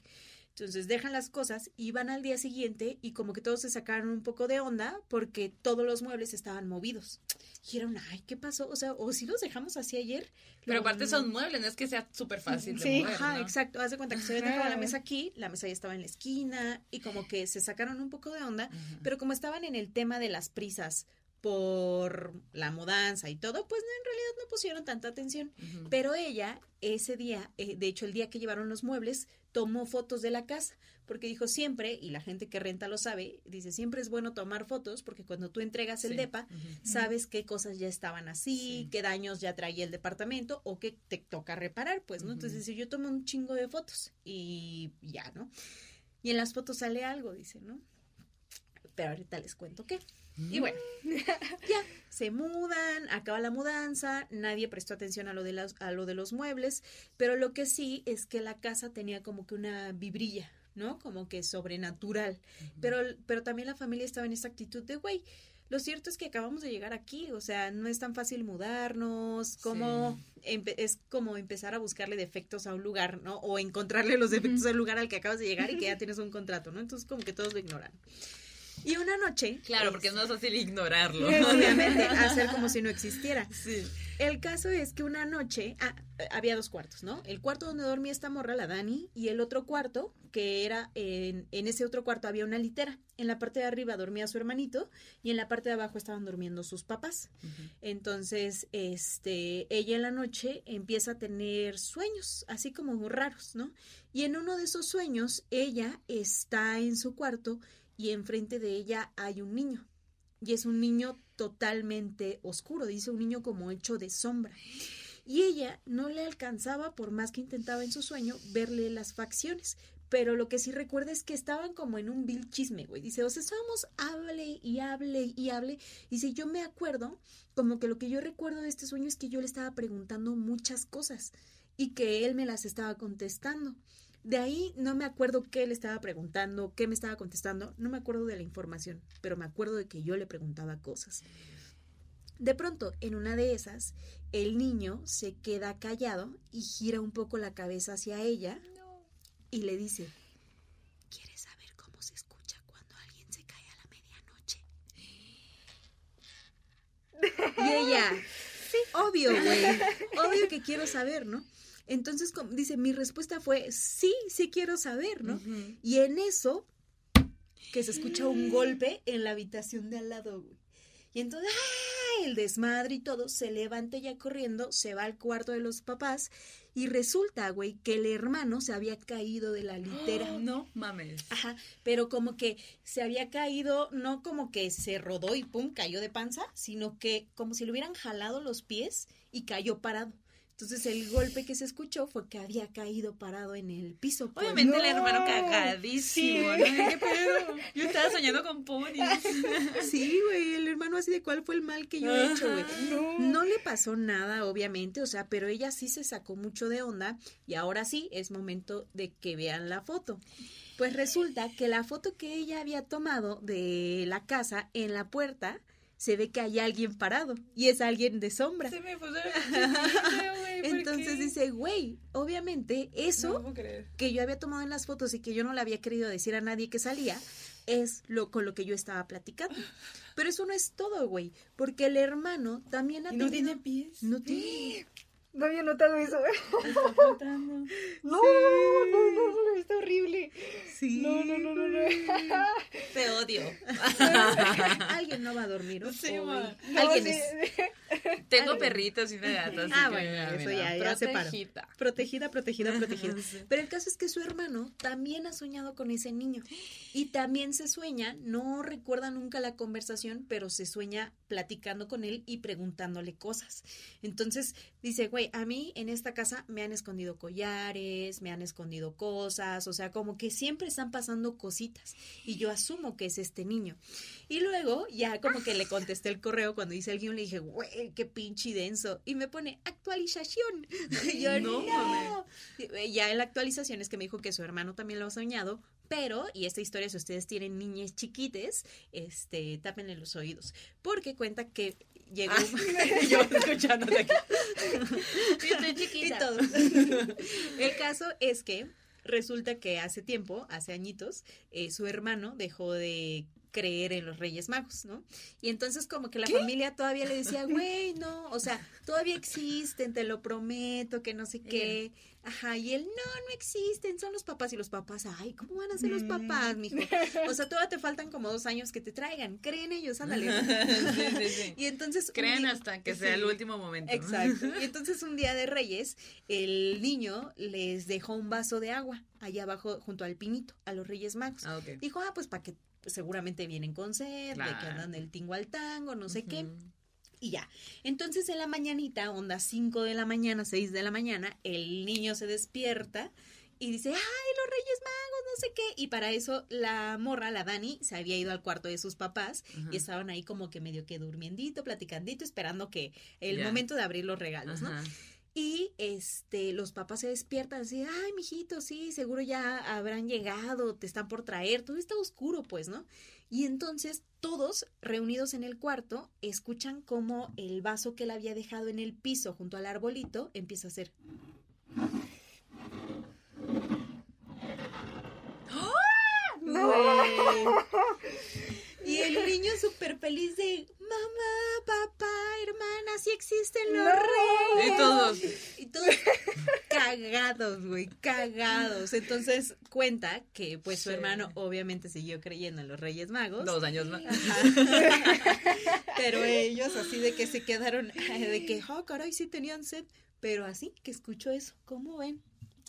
Entonces dejan las cosas y van al día siguiente y como que todos se sacaron un poco de onda porque todos los muebles estaban movidos. Dijeron, ay, ¿qué pasó? O sea, o si los dejamos así ayer. Pero aparte son muebles, no es que sea súper fácil de Sí, mover, Ajá, ¿no? exacto. Haz de cuenta que se había dejado la mesa aquí, la mesa ya estaba en la esquina y como que se sacaron un poco de onda, pero como estaban en el tema de las prisas por la mudanza y todo, pues no, en realidad no pusieron tanta atención. Pero ella, ese día, eh, de hecho el día que llevaron los muebles, tomó fotos de la casa, porque dijo siempre, y la gente que renta lo sabe, dice, siempre es bueno tomar fotos, porque cuando tú entregas el Sí. DEPA, sabes qué cosas ya estaban así, Sí. qué daños ya traía el departamento o qué te toca reparar, pues, ¿no? Entonces, yo tomé un chingo de fotos y ya, ¿no? Y en las fotos sale algo, dice, ¿no? Pero ahorita les cuento qué. Y bueno, <laughs> ya se mudan, acaba la mudanza, nadie prestó atención a lo de las, a lo de los muebles, pero lo que sí es que la casa tenía como que una vibrilla, ¿no? Como que sobrenatural. Pero, pero también la familia estaba en esa actitud de, güey, lo cierto es que acabamos de llegar aquí, o sea, no es tan fácil mudarnos, como es como empezar a buscarle defectos a un lugar, ¿no? O encontrarle los defectos al lugar al que acabas de llegar y que ya tienes un contrato, ¿no? Entonces como que todos lo ignoran. Y una noche. Claro, porque es más fácil ignorarlo. Obviamente, hacer como si no existiera. Sí. El caso es que una noche, ah, había dos cuartos, ¿no? El cuarto donde dormía esta morra, la Dani, y el otro cuarto, que era, en, en ese otro cuarto había una litera. En la parte de arriba dormía su hermanito y en la parte de abajo estaban durmiendo sus papás. Entonces, este, ella en la noche empieza a tener sueños, así como muy raros, ¿no? Y en uno de esos sueños, ella está en su cuarto y enfrente de ella hay un niño. Y es un niño totalmente oscuro, dice un niño como hecho de sombra. Y ella no le alcanzaba, por más que intentaba en su sueño, verle las facciones. Pero lo que sí recuerda es que estaban como en un vil chisme, güey. Dice, o sea, estábamos, hable y hable y hable. Dice, yo me acuerdo, como que lo que yo recuerdo de este sueño es que yo le estaba preguntando muchas cosas y que él me las estaba contestando. De ahí no me acuerdo qué le estaba preguntando, qué me estaba contestando, no me acuerdo de la información, pero me acuerdo de que yo le preguntaba cosas. De pronto, en una de esas, el niño se queda callado y gira un poco la cabeza hacia ella y le dice, ¿quieres saber cómo se escucha cuando alguien se cae a la medianoche? y ella, sí, obvio, güey, obvio que quiero saber, ¿no? Entonces, dice, mi respuesta fue, sí, sí quiero saber, ¿no? Y en eso, que se escucha un golpe en la habitación de al lado, güey. Y entonces, ¡ah! el desmadre y todo, se levanta ya corriendo, se va al cuarto de los papás y resulta, güey, que el hermano se había caído de la litera. <gasps> no mames. Ajá, pero como que se había caído, no como que se rodó y pum, cayó de panza, sino que como si le hubieran jalado los pies y cayó parado. Entonces el golpe que se escuchó fue que había caído parado en el piso. Pues. Obviamente el hermano cagadísimo. ¿Qué pedo? Yo estaba soñando con ponis. <laughs> Sí, güey, el hermano así de cuál fue el mal que yo he hecho, güey. No. no le pasó nada, obviamente, o sea, pero ella sí se sacó mucho de onda y ahora sí es momento de que vean la foto. Pues resulta que la foto que ella había tomado de la casa en la puerta se ve que hay alguien parado y es alguien de sombra. Se me <laughs> Entonces dice, güey, obviamente eso que yo había tomado en las fotos y que yo no le había querido decir a nadie que salía, es lo con lo que yo estaba platicando. <gasps> Pero eso no es todo, güey, porque el hermano también ha no tiene pies. No tiene. <gasps> No había notado eso. <laughs> No, no, no, no, está horrible. Sí. No, no, no, no, no. <laughs> Te odio. Alguien no va a dormir <laughs> hoy. Sí, Alguien es... Tengo perritos y una gata. Ah, bueno, eso ya, ya se Protegida, protegida, protegida. protegida. Pero el caso es que su hermano también ha soñado con ese niño. Y también se sueña, no recuerda nunca la conversación, pero se sueña platicando con él y preguntándole cosas. Entonces dice, güey, a mí en esta casa me han escondido collares, me han escondido cosas, o sea, como que siempre están pasando cositas y yo asumo que es este niño. Y luego ya como que le contesté el correo cuando hice el guion, le dije, güey, qué pinche denso. Y me pone actualización. <laughs> Y yo, no. Ya en la actualización es que me dijo que su hermano también lo ha soñado, pero, y esta historia, si ustedes tienen niñas chiquites, este, tápenle los oídos, porque cuenta que llegó. Ah, <laughs> yo escuchándote aquí. estoy chiquita. El caso es que resulta que hace tiempo, hace añitos, eh, su hermano dejó de creer en los Reyes Magos, ¿no? Y entonces como que la familia todavía le decía, güey, no, o sea, todavía existen, te lo prometo, que no sé qué. Ajá, y él, no, no existen, son los papás. Y los papás, ay, ¿cómo van a ser los papás, mm. mijo? O sea, todavía te faltan como dos años que te traigan. Creen ellos, ándale. <laughs> Y entonces... Creen hasta que sea el último momento. Exacto. <laughs> Y entonces un día de Reyes, el niño les dejó un vaso de agua allá abajo junto al pinito, a los Reyes Magos. Ah, Dijo, ah, pues para que seguramente vienen con sed, de que andan del tingo al tango, no sé qué. Y ya. Entonces en la mañanita, onda 5 de la mañana, 6 de la mañana, el niño se despierta y dice, ay, los Reyes Magos, no sé qué. Y para eso la morra, la Dani, se había ido al cuarto de sus papás y estaban ahí como que medio que durmiendito, platicandito, esperando que el momento de abrir los regalos, ¿no? Y este, los papás se despiertan así, ay, mijito, sí, seguro ya habrán llegado, te están por traer, todo está oscuro, pues, ¿no? Y entonces todos reunidos en el cuarto escuchan como el vaso que él había dejado en el piso junto al arbolito empieza a hacer. Güey. <laughs> Y el niño súper feliz de mamá, papá, hermana, sí existen los No. reyes. Y todos. Todos <laughs> cagados, güey, cagados. Entonces cuenta que pues su hermano obviamente siguió creyendo en los Reyes Magos. Dos años más. <laughs> Pero ellos así de que se quedaron, de que, oh, caray, sí tenían sed. Pero así que escuchó eso, ¿cómo ven?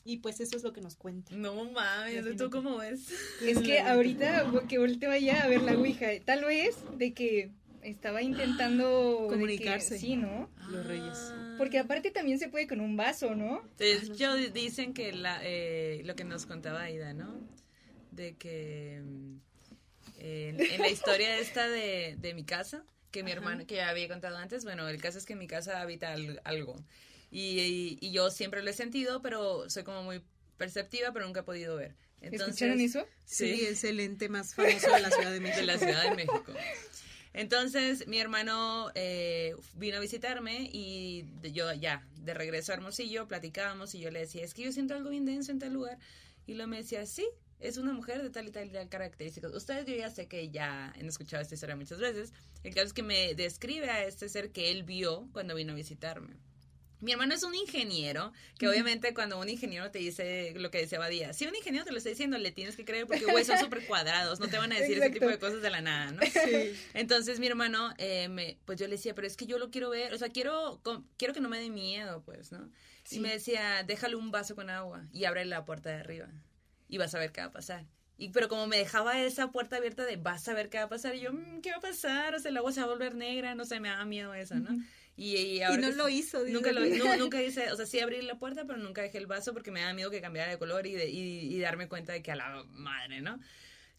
Y pues eso es lo que nos cuenta. No mames, ¿tú cómo ves? Es que ahorita que volteo allá a ver la Ouija, tal vez de que estaba intentando de que- Comunicarse. sí, ¿no? Los reyes. Ah. Porque aparte también se puede con un vaso, ¿no? De hecho, dicen que la, eh, lo que nos contaba Aida, ¿no? De que mm, en, en la historia esta de, de mi casa, que mi Ajá. hermano, que ya había contado antes, bueno, el caso es que en mi casa habita al- algo. Y, y- y yo siempre lo he sentido, pero soy como muy perceptiva, pero nunca he podido ver. Entonces, ¿Escucharon eso? Sí, es el ente más famoso de la Ciudad de México. <laughs> de la Ciudad de México. Entonces, mi hermano eh, vino a visitarme y yo ya, de regreso a Hermosillo, platicábamos y yo le decía, es que yo siento algo bien denso en tal lugar. Y lo me decía, sí, es una mujer de tal y tal y tal características. Ustedes yo ya sé que ya han escuchado esta historia muchas veces. El caso es que me describe a este ser que él vio cuando vino a visitarme. Mi hermano es un ingeniero, que obviamente cuando un ingeniero te dice lo que decía Badía, si un ingeniero te lo está diciendo, le tienes que creer porque, güey, son súper cuadrados, no te van a decir ese Exacto. tipo de cosas de la nada, ¿no? Entonces mi hermano, eh, me, pues yo le decía, pero es que yo lo quiero ver, o sea, quiero, quiero que no me dé miedo, pues, ¿no? Sí. Y me decía, déjale un vaso con agua y abre la puerta de arriba y vas a ver qué va a pasar. Y, pero como me dejaba esa puerta abierta de vas a ver qué va a pasar, y yo, "Mm, ¿qué va a pasar? O sea, el agua se va a volver negra, no sé, me daba miedo eso, ¿no? Y, Y ahora no lo hizo. dice. Nunca lo nu- nunca hice, o sea, sí abrí la puerta, pero nunca dejé el vaso porque me daba miedo que cambiara de color y, de- y, y darme cuenta de que a la madre, ¿no?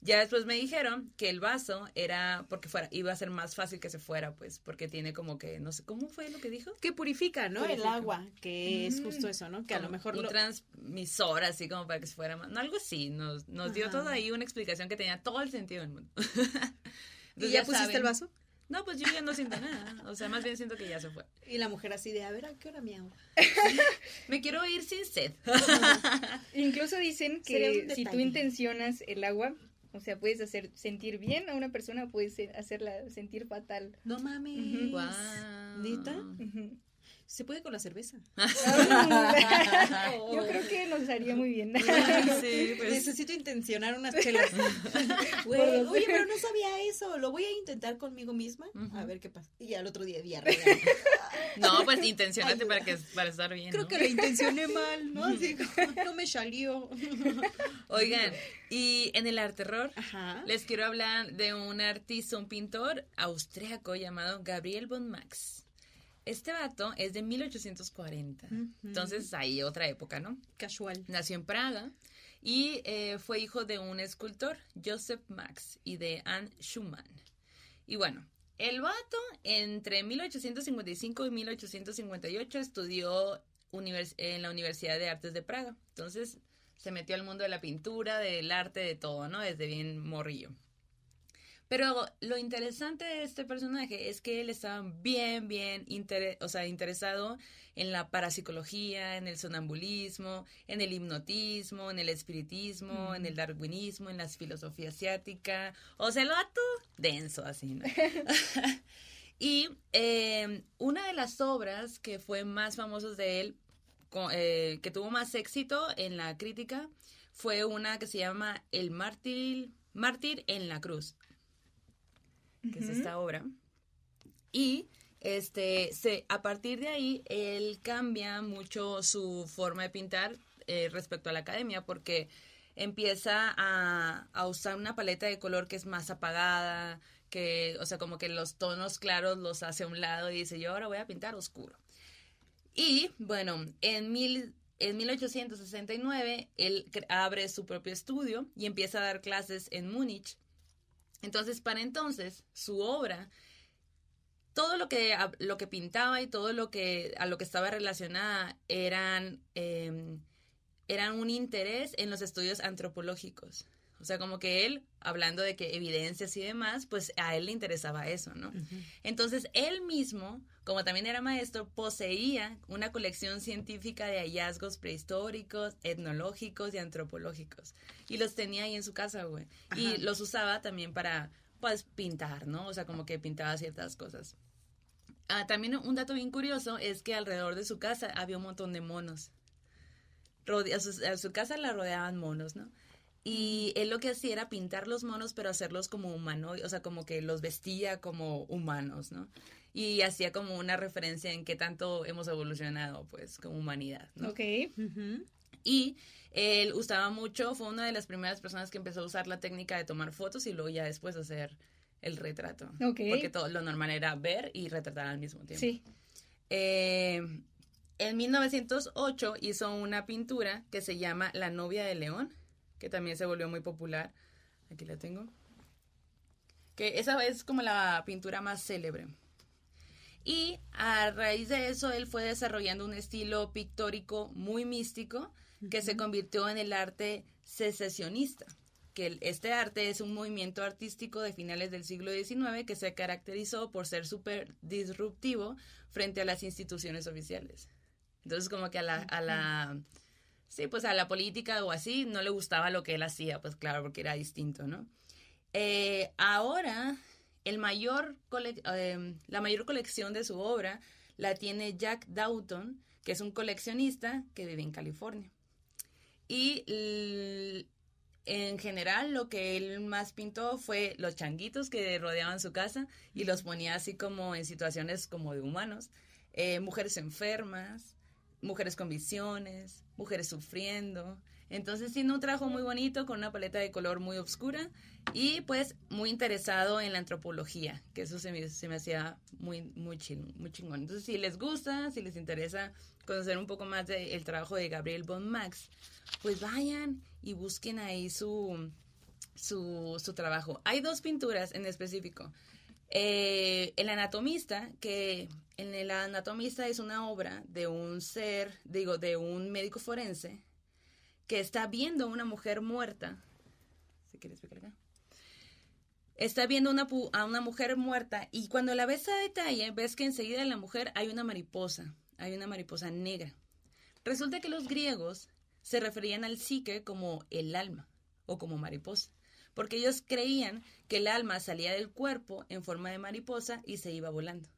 Ya después me dijeron que el vaso era porque fuera, iba a ser más fácil que se fuera, pues, porque tiene como que, no sé, ¿cómo fue lo que dijo? Que purifica, ¿no? El agua, que es justo eso, ¿no? Que a lo mejor un lo... transmisor, así como para que se fuera más, no, algo así, nos, nos dio todo ahí una explicación que tenía todo el sentido del mundo. <laughs> ¿Y ya pusiste saben. el vaso? No, pues yo ya no siento nada, o sea, más bien siento que ya se fue. Y la mujer así de, a ver, ¿a qué hora mi agua? <laughs> Me quiero ir sin sed. <laughs> Incluso dicen que si tú intencionas el agua, o sea, puedes hacer sentir bien a una persona, puedes hacerla sentir fatal. No mames. ¿Neta? Ujú. Se puede con la cerveza. <laughs> Yo creo que nos haría muy bien. Sí, pues. Necesito intencionar unas chelas. <laughs> Oye, pero no sabía eso. Lo voy a intentar conmigo misma. A ver qué pasa. Y ya el otro día diarrea. <laughs> No, pues intencionate para que para estar bien. Creo ¿no? que lo intencioné mal, ¿no? Así como, no me salió. Oigan, y en el arte terror Ajá. les quiero hablar de un artista, un pintor austriaco llamado Gabriel von Max. Este vato es de 1840. Ujú. Entonces, ahí otra época, ¿no? Casual. Nació en Praga y eh, fue hijo de un escultor, Joseph Max, y de Anne Schumann. Y bueno, el vato entre 1855 y 1858 estudió en la Universidad de Artes de Praga. Entonces se metió al mundo de la pintura, del arte, de todo, ¿no? Desde bien morrillo. Pero lo interesante de este personaje es que él estaba bien, bien intere- o sea, interesado en la parapsicología, en el sonambulismo, en el hipnotismo, en el espiritismo, en el darwinismo, en la filosofía asiática. O sea, el vato denso, así, ¿no? <laughs> y eh, una de las obras que fue más famosas de él, eh, que tuvo más éxito en la crítica, fue una que se llama El mártir, mártir en la cruz que es esta obra. Y este, se, a partir de ahí, él cambia mucho su forma de pintar eh, respecto a la academia, porque empieza a, a usar una paleta de color que es más apagada, que, o sea, como que los tonos claros los hace a un lado y dice, yo ahora voy a pintar oscuro. Y bueno, en, mil, en 1869 él abre su propio estudio y empieza a dar clases en Múnich. Entonces, para entonces, su obra, todo lo que, lo que pintaba y todo lo que a lo que estaba relacionada eran, eh, eran un interés en los estudios antropológicos. O sea, como que él, hablando de que evidencias y demás, pues a él le interesaba eso, ¿no? Entonces, él mismo, como también era maestro, poseía una colección científica de hallazgos prehistóricos, etnológicos y antropológicos. Y los tenía ahí en su casa, güey. Y los usaba también para, pues, pintar, ¿no? O sea, como que pintaba ciertas cosas. Ah, también un dato bien curioso es que alrededor de su casa había un montón de monos. A, su, a su casa la rodeaban monos, ¿no? Y él lo que hacía era pintar los monos, pero hacerlos como humanoides, o sea, como que los vestía como humanos, ¿no? Y hacía como una referencia en qué tanto hemos evolucionado, pues, como humanidad, ¿no? Ok. Y él usaba mucho, fue una de las primeras personas que empezó a usar la técnica de tomar fotos y luego ya después hacer el retrato. Ok. Porque todo lo normal era ver y retratar al mismo tiempo. Sí. Eh, en 1908 hizo una pintura que se llama La novia de León, que también se volvió muy popular. Aquí la tengo. Que esa es como la pintura más célebre. Y a raíz de eso, él fue desarrollando un estilo pictórico muy místico que se convirtió en el arte secesionista. Que el- este arte es un movimiento artístico de finales del siglo XIX que se caracterizó por ser súper disruptivo frente a las instituciones oficiales. Entonces, como que a la, a la, sí, pues a la política o así no le gustaba lo que él hacía, pues claro, porque era distinto, ¿no? Eh, ahora, el mayor eh, la mayor colección de su obra la tiene Jack Doughton, que es un coleccionista que vive en California. Y en general lo que él más pintó fue los changuitos que rodeaban su casa y los ponía así como en situaciones como de humanos. Eh, mujeres enfermas, mujeres con visiones, mujeres sufriendo. Entonces tiene un trabajo muy bonito con una paleta de color muy oscura y pues muy interesado en la antropología, que eso se me, se me hacía muy, muy, ching- muy chingón. Entonces si les gusta, si les interesa conocer un poco más del trabajo de Gabriel von Max, pues vayan y busquen ahí su, su, su trabajo. Hay dos pinturas en específico. Eh, el anatomista, que en el anatomista es una obra de un ser, digo, de un médico forense, que está viendo a una mujer muerta. Si quieres acá. Está viendo una a una mujer muerta y cuando la ves a detalle, ves que enseguida en la mujer hay una mariposa, hay una mariposa negra. Resulta que los griegos se referían al psique como el alma o como mariposa, porque ellos creían que el alma salía del cuerpo en forma de mariposa y se iba volando.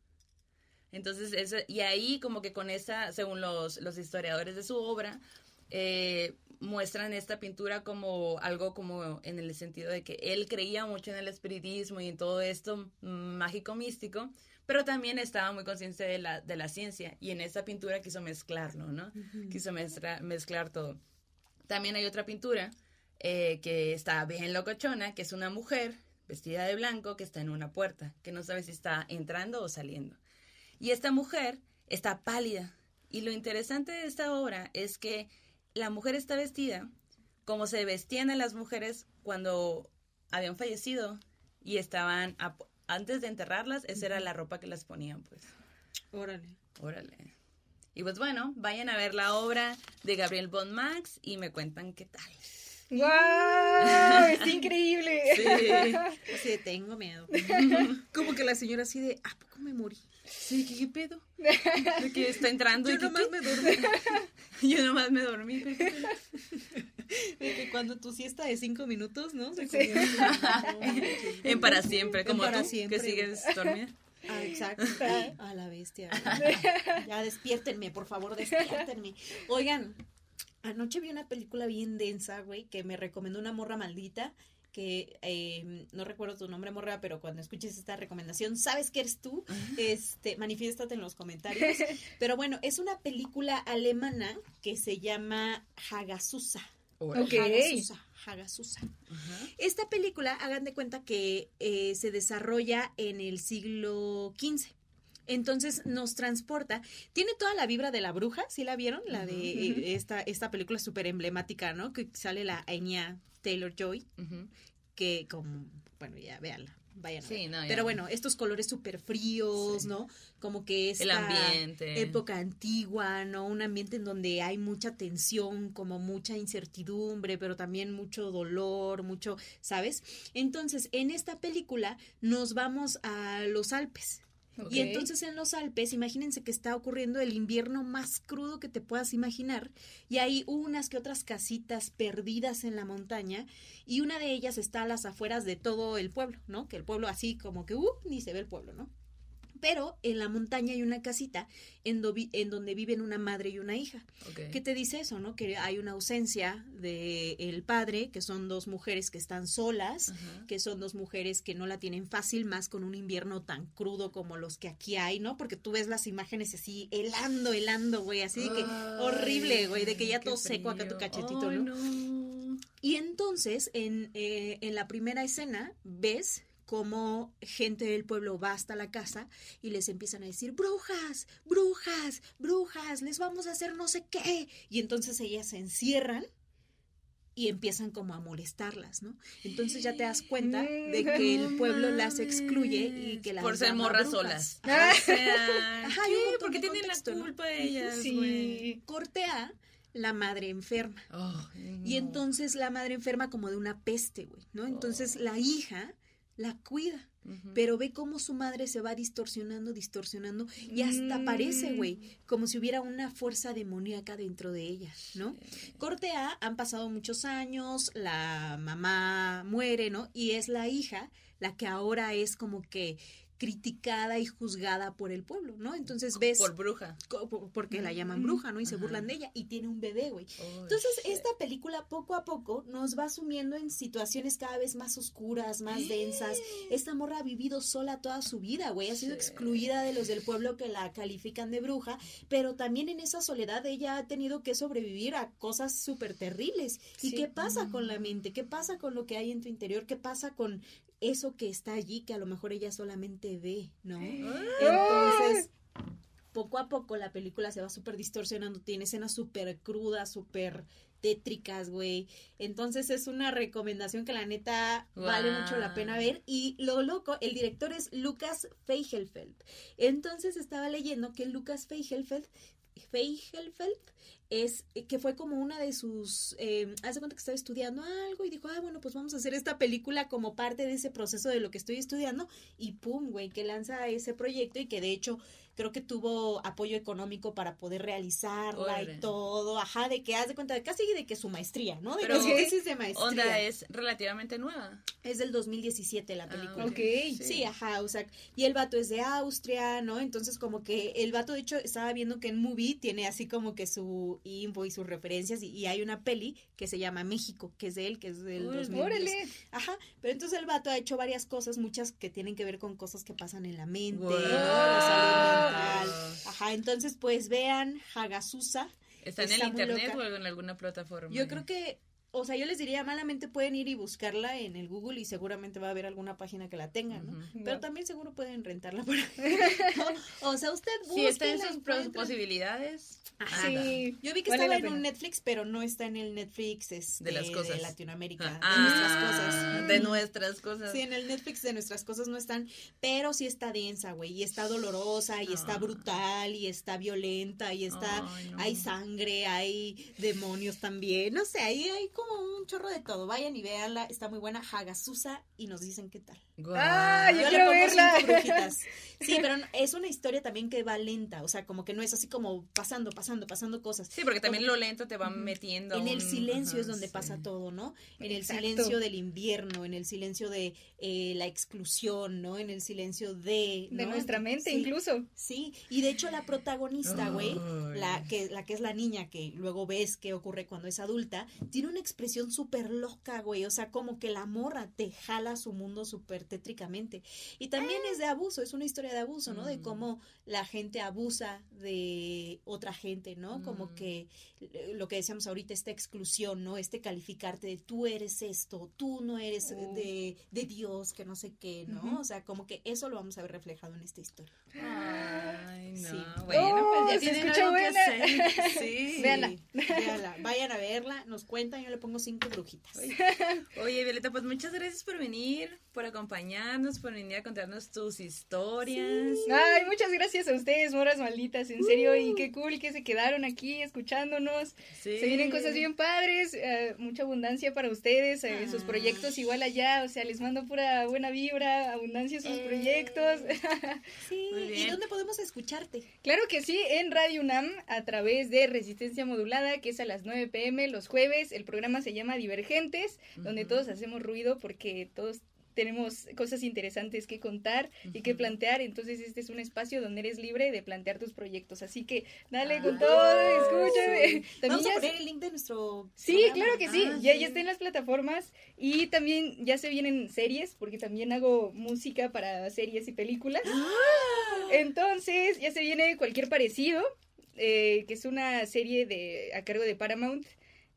Entonces, ese- y ahí como que con esa, según los, los historiadores de su obra, eh, muestran esta pintura como algo como en el sentido de que él creía mucho en el espiritismo y en todo esto mágico místico, pero también estaba muy consciente de la, de la ciencia y en esta pintura quiso mezclarlo, ¿no? Quiso mezcla- mezclar todo. También hay otra pintura eh, que está bien locochona, que es una mujer vestida de blanco que está en una puerta, que no sabe si está entrando o saliendo. Y esta mujer está pálida. Y lo interesante de esta obra es que la mujer está vestida como se vestían a las mujeres cuando habían fallecido y estaban, a- antes de enterrarlas, esa era la ropa que las ponían, pues. Órale. Órale. Y pues bueno, vayan a ver la obra de Gabriel Von Max y me cuentan qué tal. ¡Wow! ¡Es <laughs> increíble! Así de tengo miedo. <laughs> Como que la señora así de, ¿a poco me morí? Sí, ¿qué, qué pedo? <laughs> De que está entrando y Yo que, nomás ¿qué? me dormí. Yo nomás me dormí. De que cuando tu siesta de cinco minutos, ¿no? Sí. en- para siempre, como para tú, siempre. que sigues dormida. Ah, exacto. A la bestia. Ya despiértenme, por favor, despiértenme. Oigan, anoche vi una película bien densa, güey, que me recomendó una morra maldita. Que eh, no recuerdo tu nombre, morra, pero cuando escuches esta recomendación, sabes que eres tú. Este, manifiéstate en los comentarios. <laughs> Pero bueno, es una película alemana que se llama Hagasusa. Órale. Ok. Hagasusa. Hagasusa. Esta película, hagan de cuenta que eh, se desarrolla en el siglo XV. Entonces nos transporta. Tiene toda la vibra de la bruja, ¿sí la vieron? La de eh, esta, esta película súper emblemática, ¿no? Que sale la Anya Taylor Joy, que como, bueno, ya véanla. vayan a Sí, no. Pero bueno, estos colores súper fríos, Sí. ¿no? Como que esta El ambiente. época antigua, ¿no? Un ambiente en donde hay mucha tensión, como mucha incertidumbre, pero también mucho dolor, mucho, ¿sabes? Entonces, en esta película nos vamos a los Alpes. Y entonces en los Alpes, imagínense que está ocurriendo el invierno más crudo que te puedas imaginar, y hay unas que otras casitas perdidas en la montaña, y una de ellas está a las afueras de todo el pueblo, ¿no? Que el pueblo así como que, uh, ni se ve el pueblo, ¿no? Pero en la montaña hay una casita en, do- en donde viven una madre y una hija. Ok. ¿Qué te dice eso, no? Que hay una ausencia de el padre, que son dos mujeres que están solas, que son dos mujeres que no la tienen fácil, más con un invierno tan crudo como los que aquí hay, ¿no? Porque tú ves las imágenes así, helando, helando, güey, así de que horrible, güey, de que ya todo seco acá tu cachetito, ¿no? no. Y entonces, en, eh, en la primera escena, ves cómo gente del pueblo va hasta la casa y les empiezan a decir, brujas, brujas, brujas, les vamos a hacer no sé qué. Y entonces ellas se encierran y empiezan como a molestarlas, ¿no? Entonces ya te das cuenta de que el pueblo las excluye y que las Por ser morras brujas. solas. <laughs> Ah. O sea, Ajá, ¿qué? montón ¿Por qué de tienen la contexto, ¿no? culpa ellas? Sí. Corte A, la madre enferma. Y entonces la madre enferma como de una peste, güey, ¿no? Entonces la hija la cuida, pero ve cómo su madre se va distorsionando, distorsionando y hasta Mm. parece, güey, como si hubiera una fuerza demoníaca dentro de ella, ¿no? Corte A, han pasado muchos años, la mamá muere, ¿no? Y es la hija la que ahora es como que criticada y juzgada por el pueblo, ¿no? Entonces ves Por bruja. porque la llaman bruja, ¿no? Y se Ajá. burlan de ella y tiene un bebé, güey. Ay, Entonces, shit. esta película poco a poco nos va sumiendo en situaciones cada vez más oscuras, más densas. Esta morra ha vivido sola toda su vida, güey. Ha sido excluida de los del pueblo que la califican de bruja, pero también en esa soledad ella ha tenido que sobrevivir a cosas súper terribles. ¿Y Sí. qué pasa con la mente? ¿Qué pasa con lo que hay en tu interior? ¿Qué pasa con eso que está allí que a lo mejor ella solamente ve, ¿no? Entonces, poco a poco la película se va súper distorsionando, tiene escenas súper crudas, súper tétricas, güey. Entonces es una recomendación que la neta vale mucho la pena ver. Y lo loco, el director es Lucas Feigelfeld. Entonces estaba leyendo que Lucas Feigelfeld, Feigelfeld es eh, que fue como una de sus, eh, hace cuenta que estaba estudiando algo y dijo, ah, bueno, pues vamos a hacer esta película como parte de ese proceso de lo que estoy estudiando y pum, güey, que lanza ese proyecto y que de hecho creo que tuvo apoyo económico para poder realizarla y todo, ajá, de que haz de cuenta, casi de que su maestría, ¿no? De Pero, que su tesis de maestría. Onda es relativamente nueva. Es del 2017 la Ah, película. Ok. Sí, ajá, o sea, y el vato es de Austria, ¿no? Entonces como que el vato, de hecho, estaba viendo que en Movie tiene así como que su info y sus referencias y, y hay una peli que se llama México, que es de él, que es del Uy, 2010. Órale. Ajá, pero entonces el vato ha hecho varias cosas, muchas que tienen que ver con cosas que pasan en la mente, Guau. ¿no? Ajá, entonces pues vean Hagasusa. ¿Está en el Está internet loca. o en alguna plataforma? Yo creo que, o sea, yo les diría, malamente pueden ir y buscarla en el Google y seguramente va a haber alguna página que la tenga, ¿no? Pero también seguro pueden rentarla por ahí. <laughs> ¿no? O sea, usted Si está en sus encuentra. posibilidades. Anda. Sí. Yo vi que Vale estaba en un. Netflix, pero no está en el Netflix este, De las cosas. Latinoamérica, Ah, de nuestras cosas. De nuestras cosas. Sí, en el Netflix de nuestras cosas no están, pero sí está densa, güey, y está dolorosa, y está Ah. brutal, y está violenta, y está, Ay, no. hay sangre, hay demonios también, no sé, ahí hay como un chorro de todo. Vayan y véanla, está muy buena, Hagasusa, y nos dicen qué tal. Guau. Ah, yo Yo le quiero pongo verla. cinco brujitas. Sí, <laughs> pero es una historia también que va lenta, o sea, como que no es así como pasando, pasando, pasando cosas. Sí, porque también lo lento te va metiendo. En el un- silencio ajá, es donde sí. pasa todo, ¿no? En el Exacto. silencio del invierno, en el silencio de eh, la exclusión, ¿no? En el silencio de... De ¿no? nuestra mente, Sí, incluso. Sí, y de hecho la protagonista, güey, la que, la que es la niña que luego ves qué ocurre cuando es adulta, tiene una expresión súper loca, güey, o sea, como que la morra te jala su mundo súper tétricamente. Y también es de abuso, es una historia de abuso, ¿no? De Mm. cómo la gente abusa de otra gente, ¿no? Como Mm. que lo que decíamos ahorita, esta exclusión, ¿no? Este calificarte de tú eres esto, tú no eres eh, Uh. de, de Dios, que no sé qué, ¿no? Ujú. O sea, como que eso lo vamos a ver reflejado en esta historia. Ay, no. Sí. Bueno, Oh, pues ya se tienen escucha algo que buena. hacer. <laughs> Sí. Véanla. Véanla, vayan a verla, nos cuentan, yo le pongo cinco brujitas. Oye, Violeta, pues muchas gracias por venir, por acompañarnos, por venir a contarnos tus historias. Ay, muchas gracias a ustedes, moras malditas, en serio, y qué cool que se quedaron aquí escuchándonos. Sí. Se vienen cosas bien padres, eh, mucha abundancia para ustedes, eh, sus Ah. proyectos igual allá, o sea, les mando pura buena vibra, abundancia a sus Eh. proyectos. <laughs> Sí, ¿y dónde podemos escucharte? Claro que sí, en Radio UNAM, a través de Resistencia Modulada, que es a las 9 pm los jueves. El programa se llama Divergentes, donde todos hacemos ruido porque todos tenemos cosas interesantes que contar y que plantear. Entonces, este es un espacio donde eres libre de plantear tus proyectos. Así que dale con Ah, todo, escúchame. sí. También Vamos a ya poner el link de nuestro. Sí, programa. claro que sí, Ah, ya, sí. ya está en las plataformas y también ya se vienen series, porque también hago música para series y películas. Entonces, ya se viene cualquier parecido, eh, que es una serie de a cargo de Paramount.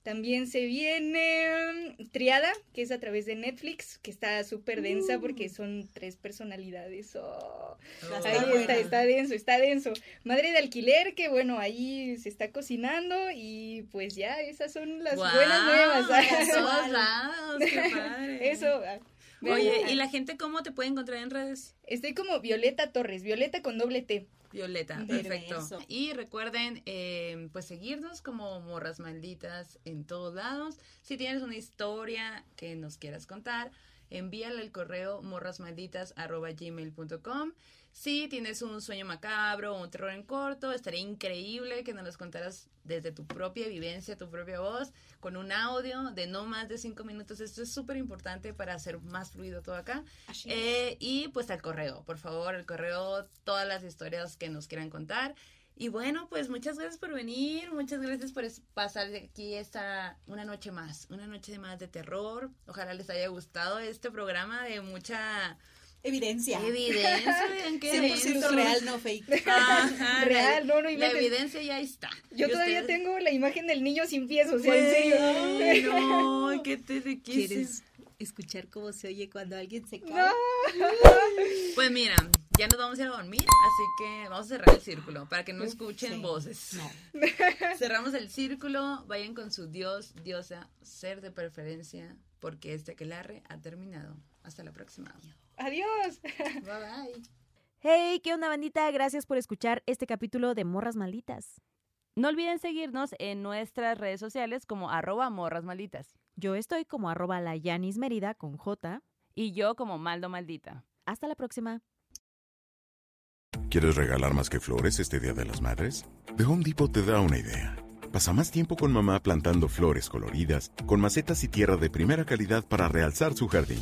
También se viene mm, Triada, que es a través de Netflix, que está súper densa porque son tres personalidades. Oh. Ahí está, está denso, está denso. Madre de alquiler, que bueno, ahí se está cocinando y pues ya, esas son las buenas nuevas. lados, qué <laughs> padre. Eso. Oye. ¿y la gente cómo te puede encontrar en redes? Estoy como Violeta Torres, Violeta con doble T. Violeta, Perfecto. Y recuerden, eh, pues seguirnos como Morras Malditas en todos lados. Si tienes una historia que nos quieras contar, envíala al correo morrasmalditas.gmail.com. Si tienes un sueño macabro o un terror en corto, estaría increíble que nos los contaras desde tu propia vivencia, tu propia voz, con un audio de no más de cinco minutos. Esto es súper importante para hacer más fluido todo acá. Eh, y pues al correo, por favor, el correo, todas las historias que nos quieran contar. Y bueno, pues muchas gracias por venir, muchas gracias por pasar de aquí esta una noche más, una noche más de terror. Ojalá les haya gustado este programa de mucha Evidencia. evidencia. <laughs> vean qué 100% denso. real, no fake. Ajá, <laughs> Real, no, no La inventes. evidencia ya está. Yo todavía tengo la imagen del niño sin pies, o sea, en serio. Ay, no, <laughs> qué te de qué ¿Quieres escuchar cómo se oye cuando alguien se cae? No. Pues mira, ya nos vamos a ir a dormir, así que vamos a cerrar el círculo para que no Uf, escuchen sí. voces. No. Cerramos el círculo, vayan con su dios, diosa, ser de preferencia, porque este aquelarre ha terminado. Hasta la próxima. Adiós. Bye bye. Hey, ¿qué onda bandita? Gracias por escuchar este capítulo de Morras Malditas. No olviden seguirnos en nuestras redes sociales como arroba morras malditas. Yo estoy como arroba la Yanis Mérida con J. Y yo como Maldo Maldita. Hasta la próxima. ¿Quieres regalar más que flores este Día de las Madres? The Home Depot te da una idea. Pasa más tiempo con mamá plantando flores coloridas, con macetas y tierra de primera calidad para realzar su jardín.